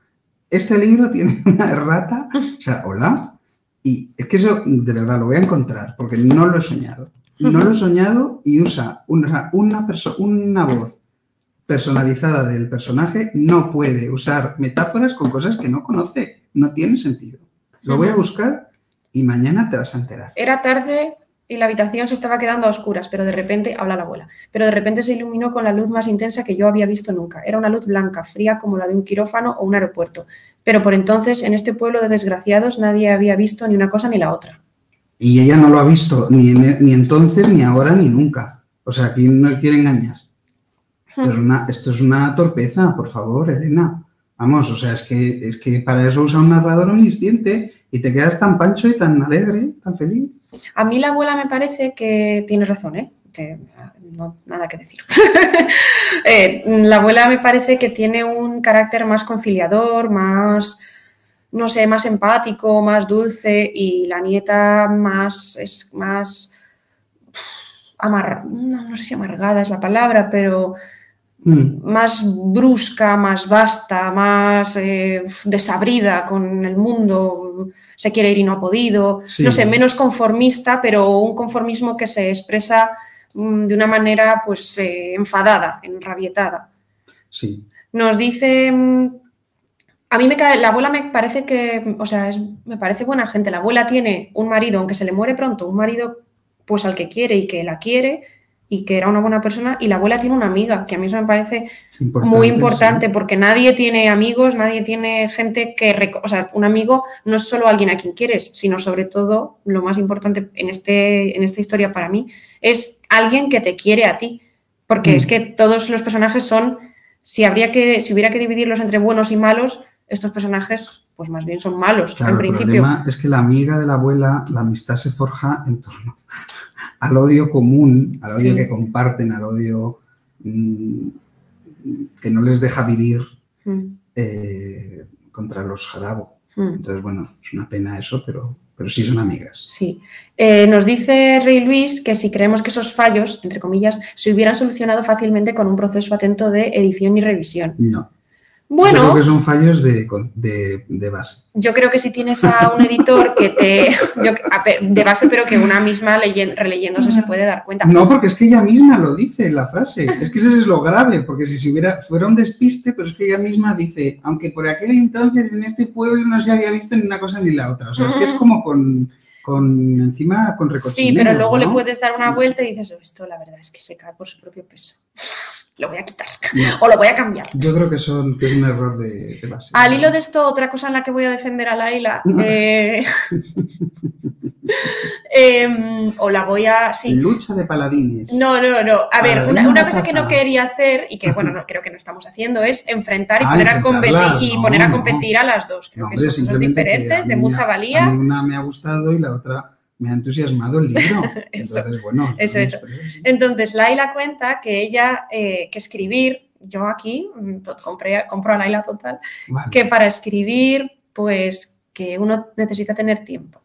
Este libro tiene una errata. O sea, hola. Y es que eso, de verdad, lo voy a encontrar porque no lo he soñado. no lo he soñado y usa una, una, una voz personalizada del personaje, no puede usar metáforas con cosas que no conoce. No tiene sentido. Lo voy a buscar y mañana te vas a enterar. Era tarde y la habitación se estaba quedando a oscuras, pero de repente, habla la abuela, pero de repente se iluminó con la luz más intensa que yo había visto nunca. Era una luz blanca, fría como la de un quirófano o un aeropuerto. Pero por entonces, en este pueblo de desgraciados, nadie había visto ni una cosa ni la otra. Y ella no lo ha visto ni, en- ni entonces, ni ahora, ni nunca. O sea, aquí no quiere engañar. Esto es, una, esto es una torpeza, por favor, Elena. Vamos, o sea, es que, es que para eso usa un narrador omnisciente y te quedas tan pancho y tan alegre, tan feliz. A mí la abuela me parece que tiene razón, ¿eh? Que, no, nada que decir. Eh, la abuela me parece que tiene un carácter más conciliador, más, no sé, más empático, más dulce y la nieta más, es más, no sé si amargada es la palabra, pero Mm, más brusca, más vasta, más eh, desabrida con el mundo, se quiere ir y no ha podido, Sí. no sé, menos conformista, pero un conformismo que se expresa mm, de una manera pues eh, enfadada, enrabietada. Sí, Nos dice, mm, a mí me cae, la abuela me parece que, o sea, es- me parece buena gente. La abuela tiene un marido, aunque se le muere pronto, un marido pues al que quiere y que la quiere y que era una buena persona, y la abuela tiene una amiga, que a mí eso me parece importante. muy importante sí. porque nadie tiene amigos, nadie tiene gente que, o sea, un amigo no es solo alguien a quien quieres, sino sobre todo, lo más importante en, este, en esta historia para mí, es alguien que te quiere a ti, porque Mm. es que todos los personajes son, si, habría que, si hubiera que dividirlos entre buenos y malos, estos personajes pues más bien son malos Claro, en el principio. problema es que la amiga de la abuela, la amistad se forja en torno al odio común, al odio Sí. que comparten, al odio mm, que no les deja vivir Mm, eh, contra los jarabo. mm. Entonces, bueno, es una pena eso, pero, pero sí son amigas. Sí. Eh, nos dice Rey Luis que si creemos que esos fallos, entre comillas, se hubieran solucionado fácilmente con un proceso atento de edición y revisión. No. Yo creo Bueno, que son fallos de, de- de base. yo creo que si tienes a un editor que te. yo- de base, pero que una misma releyéndose se puede dar cuenta. No, porque es que ella misma lo dice en la frase. Es que ese es lo grave, porque si se hubiera, fuera un despiste, pero es que ella misma dice, aunque por aquel entonces en este pueblo no se había visto ni una cosa ni la otra. O sea, es que es como con, con encima, con. Sí, pero luego le puedes dar una vuelta y dices, esto la verdad es que se cae por su propio peso. Lo voy a quitar. No, O lo voy a cambiar. yo creo que, son, que es un error de, de base. Al hilo de esto, otra cosa en la que voy a defender a Laila, eh, em, o la voy a, sí, Lucha de paladines. no, no, no, a ver, una, una cosa que no quería hacer y que, bueno, no, creo que no estamos haciendo es enfrentar y Ah, poner, a competir, y no, poner a competir a las dos. Creo que hombre, son que diferentes, de mucha A valía. mí una me ha gustado y la otra me ha entusiasmado el libro. Eso. Entonces, bueno. Eso, eso. Entonces, Laila cuenta que ella, eh, que escribir, yo aquí mm, compré, compro a Laila total, Vale. que para escribir, pues que uno necesita tener tiempo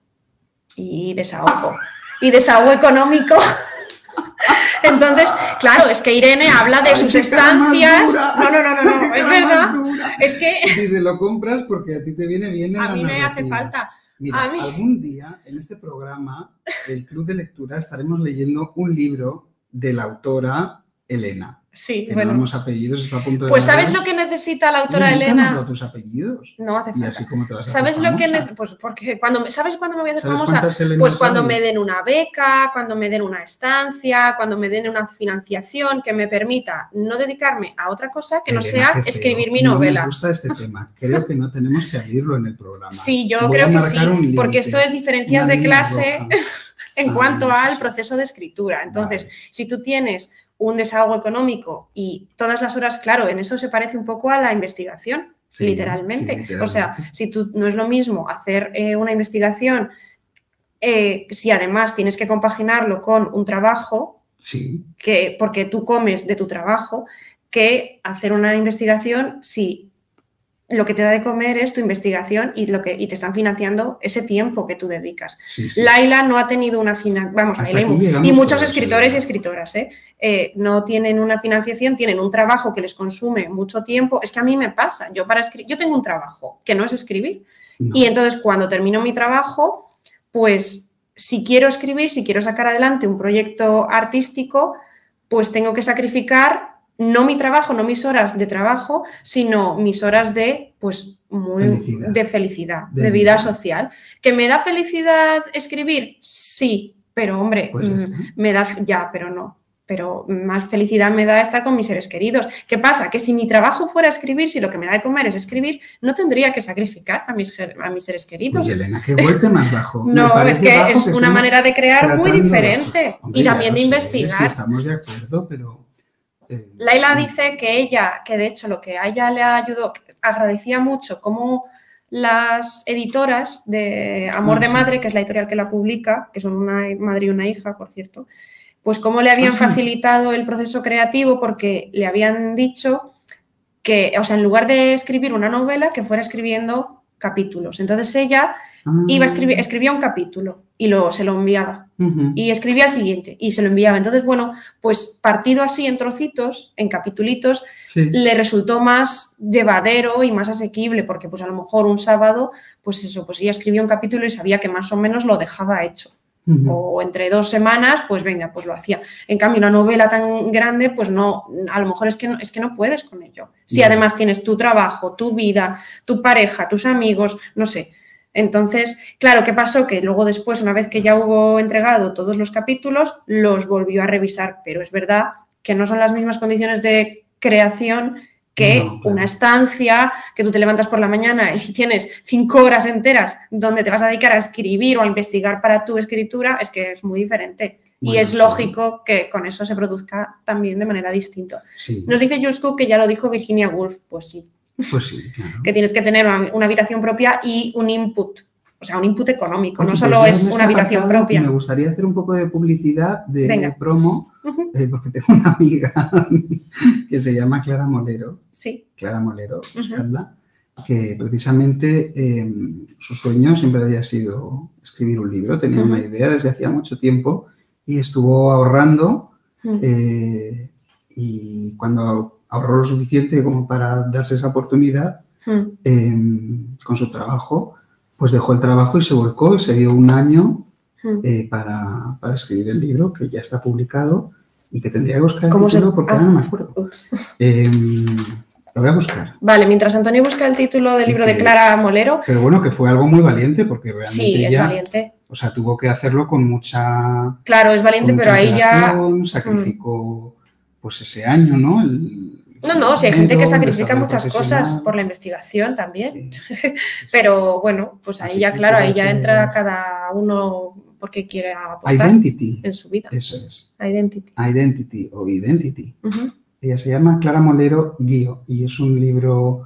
y desahogo. Y desahogo económico. Entonces, claro, es que Irene habla de Ay, sus estancias. No, no, no, no, no, es verdad. Es que Dice, lo compras porque a ti te viene bien en a mí me hace falta. Mira, mí- algún día en este programa, el Club de Lectura, estaremos leyendo un libro de la autora Elena. Sí, Que no bueno. damos apellidos, está a punto de Pues ¿sabes lo que necesita la autora Elena? dado tus apellidos. No hace Y falta. así como te vas a ¿Sabes lo que Pues porque cuando ¿sabes cuándo me voy a hacer ¿Sabes famosa? Pues cuando me den una beca, cuando me den una estancia, cuando me den una financiación que me permita no dedicarme a otra cosa que no sea escribir mi No novela. me gusta este tema. Creo que no tenemos que abrirlo en el programa. Sí, yo Voy creo que sí, límite, porque esto es diferencias de clase en cuanto al proceso de escritura. Entonces, Vale. si tú tienes un desahogo económico y todas las horas, claro, en eso se parece un poco a la investigación, Sí, literalmente. sí, O sea, si tú no es lo mismo hacer eh, una investigación eh, si además tienes que compaginarlo con un trabajo, Sí, que, porque tú comes de tu trabajo, que hacer una investigación si lo que te da de comer es tu investigación y, lo que, y te están financiando ese tiempo que tú dedicas. sí, sí. Laila no ha tenido una financiación, vamos, Laila y muchos escritores y escritoras, ¿eh? Eh, no tienen una financiación, tienen un trabajo que les consume mucho tiempo. Es que a mí me pasa, yo, para yo tengo un trabajo que no es escribir No. y entonces cuando termino mi trabajo, pues si quiero escribir, si quiero sacar adelante un proyecto artístico, pues tengo que sacrificar no mi trabajo, no mis horas de trabajo, sino mis horas de, pues, Felicidad. de felicidad, de, De vida vida. social. ¿Que me da felicidad escribir? Sí, pero hombre, Pues mm, me da, ya, pero no. Pero más felicidad me da estar con mis seres queridos. ¿Qué pasa? Que si mi trabajo fuera escribir, si lo que me da de comer es escribir, no tendría que sacrificar a mis, a mis seres queridos. Oye, Elena, qué golpe más bajo. No, es que es una manera de crear muy diferente. Hombre, y también de sé, investigar. Sí, estamos de acuerdo, pero... Laila dice que ella, que de hecho lo que a ella le ayudó, agradecía mucho cómo las editoras de Amor de. Madre, que es la editorial que la publica, que son una madre y una hija, por cierto, pues cómo le habían Ah, facilitado el proceso creativo porque le habían dicho que, o sea, en lugar de escribir una novela, que fuera escribiendo capítulos. Entonces ella ah, iba a escribir, escribía un capítulo y lo, se lo enviaba y escribía el siguiente y se lo enviaba. Entonces, bueno, pues partido así en trocitos, en capitulitos, Sí. le resultó más llevadero y más asequible, porque pues a lo mejor un sábado, pues eso, pues ella escribía un capítulo y sabía que más o menos lo dejaba hecho. O entre dos semanas, pues venga, pues lo hacía. En cambio, una novela tan grande, pues no, a lo mejor es que no, es que no puedes con ello. Si además tienes tu trabajo, tu vida, tu pareja, tus amigos, no sé. Entonces, claro, ¿qué pasó? Que luego después, una vez que ya hubo entregado todos los capítulos, los volvió a revisar, pero es verdad que no son las mismas condiciones de creación que No, claro. una estancia, que tú te levantas por la mañana y tienes cinco horas enteras donde te vas a dedicar a escribir o a investigar para tu escritura, es que es muy diferente. y es sí. lógico que con eso se produzca también de manera distinta. Sí, Nos dice Jules Cook que ya lo dijo Virginia Woolf, pues sí, pues sí, claro. que tienes que tener una, habitación propia y un input, o sea, un input económico, Oye, no pues solo es este una habitación propia. Me gustaría hacer un poco de publicidad, de Venga. promo, porque tengo una amiga que se llama Clara Molero, Sí, Clara Molero, buscadla, que precisamente eh, su sueño siempre había sido escribir un libro, tenía una idea desde hacía mucho tiempo y estuvo ahorrando eh, y cuando ahorró lo suficiente como para darse esa oportunidad, eh, con su trabajo, pues dejó el trabajo y se volcó y se dio un año eh, para, para escribir el libro que ya está publicado y que tendría que buscar el ¿Cómo se- título porque ah. ahora no me acuerdo. Eh, lo voy a buscar. Vale, mientras Antonio busca el título del libro de Clara Molero, Pero bueno, que fue algo muy valiente porque realmente sí, es valiente. o sea, tuvo que hacerlo con mucha, Claro, es valiente, pero ahí ya... Mm. sacrificó pues ese año, ¿no? El- No, no, si hay gente que sacrifica muchas cosas por la investigación también. Sí, sí, sí, sí. Pero bueno, pues ahí Así ya, claro, ahí ya entra cada uno porque quiere apostar Identity, en su vida. eso es. Identity. Identity o Identity. Ella se llama Clara Molero Guío y es un libro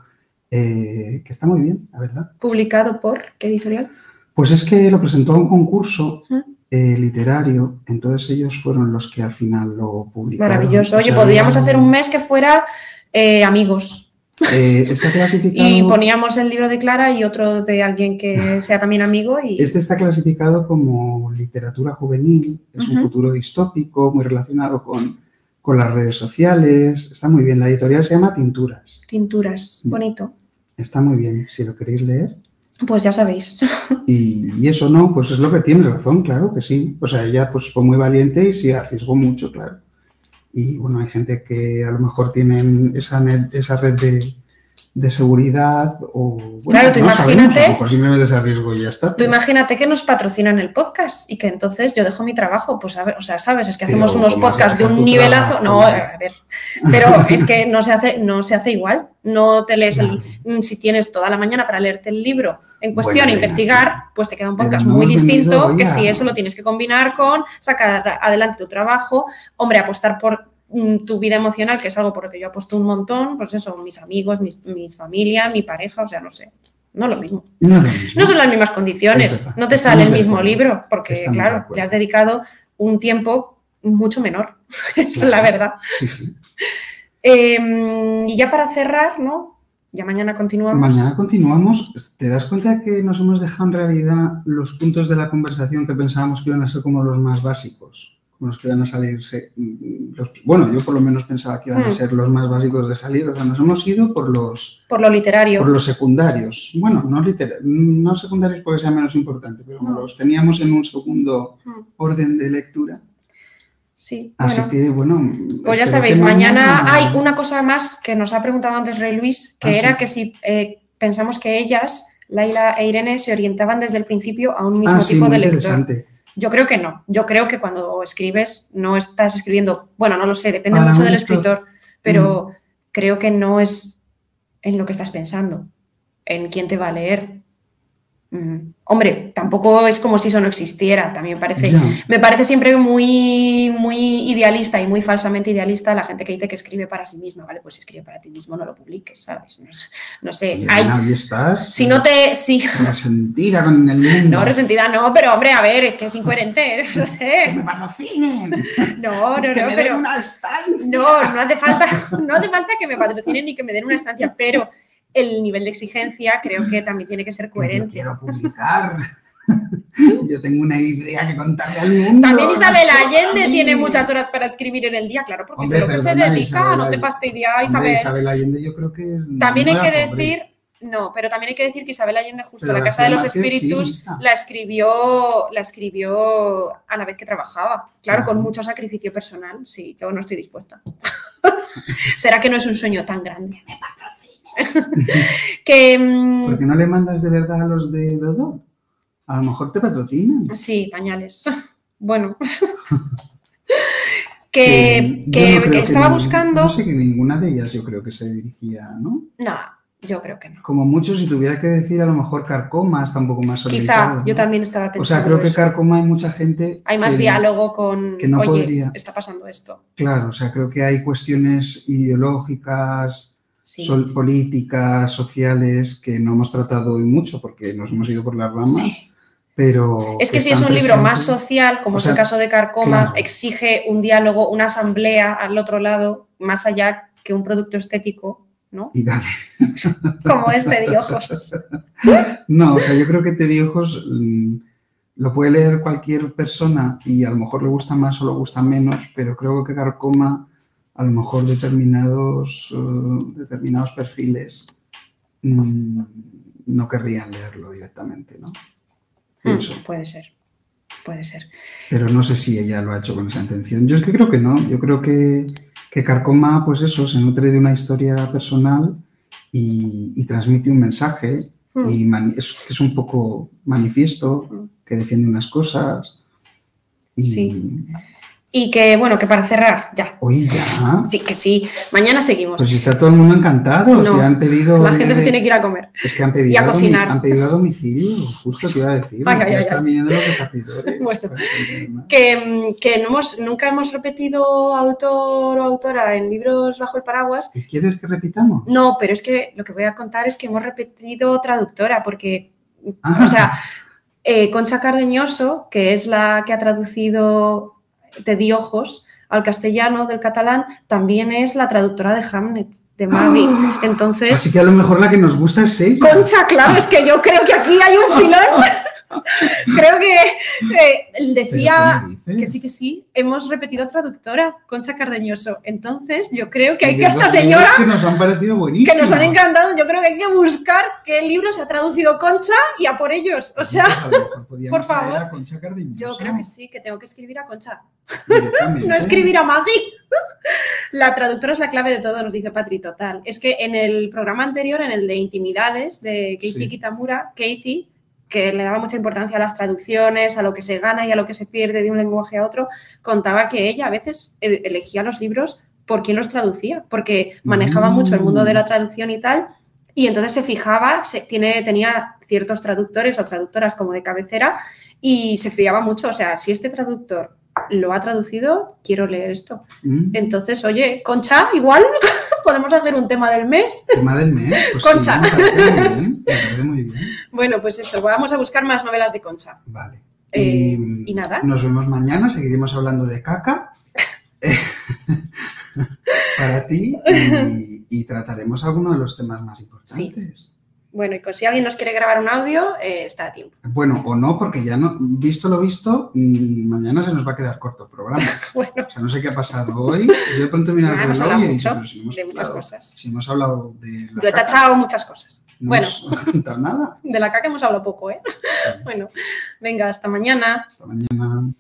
eh, que está muy bien, la verdad. Publicado por, ¿qué editorial? Pues es que lo presentó a un concurso eh, literario, entonces ellos fueron los que al final lo publicaron. Maravilloso. O Oye, sea, podríamos hacer un mes que fuera eh, amigos eh, está clasificado, y poníamos el libro de Clara y otro de alguien que sea también amigo y este está clasificado como literatura juvenil, es un futuro distópico, muy relacionado con, con las redes sociales, está muy bien. La editorial se llama Tinturas, tinturas. Mm. Bonito. está muy bien, si lo queréis leer. Pues ya sabéis. Y, y eso no, pues es lo que tiene razón, claro que sí. O sea, ella pues fue muy valiente y se arriesgó mucho, claro. Y bueno, hay gente que a lo mejor tienen esa, net- esa red de, de seguridad o... Bueno, Claro, tú no sabemos, imagínate- a lo mejor simplemente se arriesgó y ya está. Tú pero- imagínate que nos patrocinan el podcast y que entonces yo dejo mi trabajo, pues a ver, o sea, sabes, es que Pero, hacemos unos ¿cómo vas a podcasts de un nivelazo. trabajo? No, a ver, pero es que no se hace, no se hace igual. No te lees el, si tienes toda la mañana para leerte el libro en cuestión Bueno, e investigar, pues te queda un podcast muy distinto que si eso lo tienes que combinar con sacar adelante tu trabajo, hombre, apostar por mm, tu vida emocional, que es algo por lo que yo apuesto un montón, pues eso, mis amigos, mis, mis familia, mi pareja, o sea, no sé, no lo mismo. No es lo mismo. No son las mismas condiciones, no te estamos sale el mismo libro, porque Estamos claro, te has dedicado un tiempo mucho menor, es Claro. la verdad. Sí, sí. Eh, y ya para cerrar, ¿no? Ya mañana continuamos. Mañana continuamos. ¿Te das cuenta que nos hemos dejado en realidad los puntos de la conversación que pensábamos que iban a ser como los más básicos? como los que van a salir, se- mm, los- bueno, yo por lo menos pensaba que iban a Hmm. ser los más básicos de salir, o sea, nos hemos ido por los, Por lo literario. por los secundarios. Bueno, no, litera- no secundarios porque sea menos importante, pero como No. los teníamos en un segundo Mm, orden de lectura. Sí, Así bueno. que, bueno. Pues ya sabéis, mañana hay una cosa más que nos ha preguntado antes Rey Luis, que Ah, era sí. que si eh, pensamos que ellas, Laila e Irene, se orientaban desde el principio a un mismo Ah, tipo de lector. Yo creo que no. Yo creo que cuando escribes no estás escribiendo, bueno, no lo sé, depende Para mucho del escritor, pero creo que no es en lo que estás pensando, en quién te va a leer. Hombre, tampoco es como si eso no existiera, también parece me parece siempre muy, muy idealista y muy falsamente idealista la gente que dice que escribe para sí misma, ¿vale? Pues si escribe para ti mismo, no lo publiques, ¿sabes? No, no sé. Hay- ahí estás. si no te. Sí, Resentida con el mundo. no, resentida no, pero hombre, a ver, es que es incoherente, no ¡Que sé. me patrocinen! No, no, ¡Que no, me den pero. una estancia! No, no hace falta, no hace falta que me patrocinen ni que me den una estancia, pero el nivel de exigencia creo que también tiene que ser Que Yo coherente. quiero publicar. Yo tengo una idea que contarle al mundo. También Isabel Allende tiene muchas horas para escribir en el día, claro, porque Hombre, es a lo que se dedica, Isabel no te fastidia, Hombre, Isabel. Isabel Allende yo creo que es... También hay que decir, no, pero también hay que decir que Isabel Allende, justo Pero La Casa de los sí, Espíritus, la escribió, la escribió a la vez que trabajaba. Claro, con mucho sacrificio personal. Sí, yo no estoy dispuesta. ¿Será que no es un sueño tan grande? Me patrocine. que mm, ¿Por qué no le mandas de verdad a los de Dodo? A lo mejor te patrocinan. sí, pañales. Bueno. que, no que estaba buscando. No sé que ninguna de ellas yo creo que se dirigía, ¿no? No, yo creo que no. Como mucho, si tuviera que decir, a lo mejor Carcoma está un poco más Quizá, yo también estaba pensando. O sea, creo que. Carcoma hay mucha gente. Hay más que- diálogo con. que no Oye, podría. está pasando esto. Claro, o sea, creo que hay cuestiones ideológicas, Sí. sol- políticas, sociales, que no hemos tratado hoy mucho porque nos hemos ido por las ramas, Sí. pero... Es que si es un libro más social, como O es sea, el caso de Carcoma, claro. exige un diálogo, una asamblea al otro lado, más allá que un producto estético, ¿no? Y dale. Como este de ojos. No, o sea, yo creo que Te di ojos mm, lo puede leer cualquier persona y a lo mejor le gusta más o le gusta menos, pero creo que Carcoma, a lo mejor determinados, eh, determinados perfiles mm, no querrían leerlo directamente, ¿no? Mm, puede ser, puede ser. Pero no sé si ella lo ha hecho con esa intención. Yo es que creo que no. Yo creo que, que Carcoma, pues eso, se nutre de una historia personal y, y transmite un mensaje Mm. y es, un poco manifiesto, Mm. que defiende unas cosas. Y Sí. Y que, bueno, que para cerrar, ya. hoy ya. Sí, que sí. Mañana seguimos. Pues está todo el mundo encantado, No. si han pedido. La gente se tiene que ir a comer. Es que han pedido, y a cocinar. han pedido a domicilio, justo te iba a decir. Ay, ya ay, están ay. viniendo los repartidores. Bueno. Que, que no hemos, nunca hemos repetido autor o autora en libros bajo el paraguas. ¿Y ¿Quieres que repitamos? No, pero es que lo que voy a contar es que hemos repetido traductora, porque, Ah. o sea, eh, Concha Cardeñoso, que es la que ha traducido Te di ojos al castellano del catalán, también es la traductora de Hamlet, de Maggie. Entonces, Así que a lo mejor la que nos gusta es ella. Concha, claro, es que yo creo que aquí hay un filón. creo que eh, ¿Pero decía que sí, que sí, hemos repetido traductora, Concha Cardeñoso. Entonces, yo creo que hay que a esta señora que nos han parecido buenísimos. que nos han encantado. Yo creo que hay que buscar qué libro se ha traducido Concha y a por ellos. O sea, por favor. a Concha Cardeñosa yo creo que sí, que tengo que escribir a Concha, no escribir a Maggie. La traductora es la clave de todo, nos dice Patri Total. Es que en el programa anterior, en el de Intimidades de Katie Sí. Kitamura, Katie, que le daba mucha importancia a las traducciones, a lo que se gana y a lo que se pierde de un lenguaje a otro, contaba que ella a veces eh, elegía los libros por quién los traducía, porque manejaba Mm. mucho el mundo de la traducción y tal, y entonces se fijaba, se, tiene, tenía ciertos traductores o traductoras como de cabecera y se fiaba mucho, o sea, si este traductor lo ha traducido, quiero leer esto. Mm, Entonces, oye, Concha, igual podemos hacer un tema del mes. Tema del mes. Pues Concha. Sí, me muy bien. Me parece muy bien. Bueno, pues eso, vamos a buscar más novelas de Concha. Vale. Eh, y nada. Nos vemos mañana. Seguiremos hablando de caca. para ti. Y, y trataremos algunos de los temas más importantes. Bueno, y si alguien nos quiere grabar un audio, eh, está a tiempo. Bueno, o no, porque ya no, visto lo visto, mm, mañana se nos va a quedar corto el programa. Bueno, O sea, no sé qué ha pasado hoy. Yo de pronto mira Ah, el reloj y he dicho, pero si hemos de muchas hablado- cosas. Si hemos hablado de la Yo he tachado muchas cosas. no Bueno. hemos nada. De la caca hemos hablado poco, ¿eh? Bueno, venga, hasta mañana. Hasta mañana.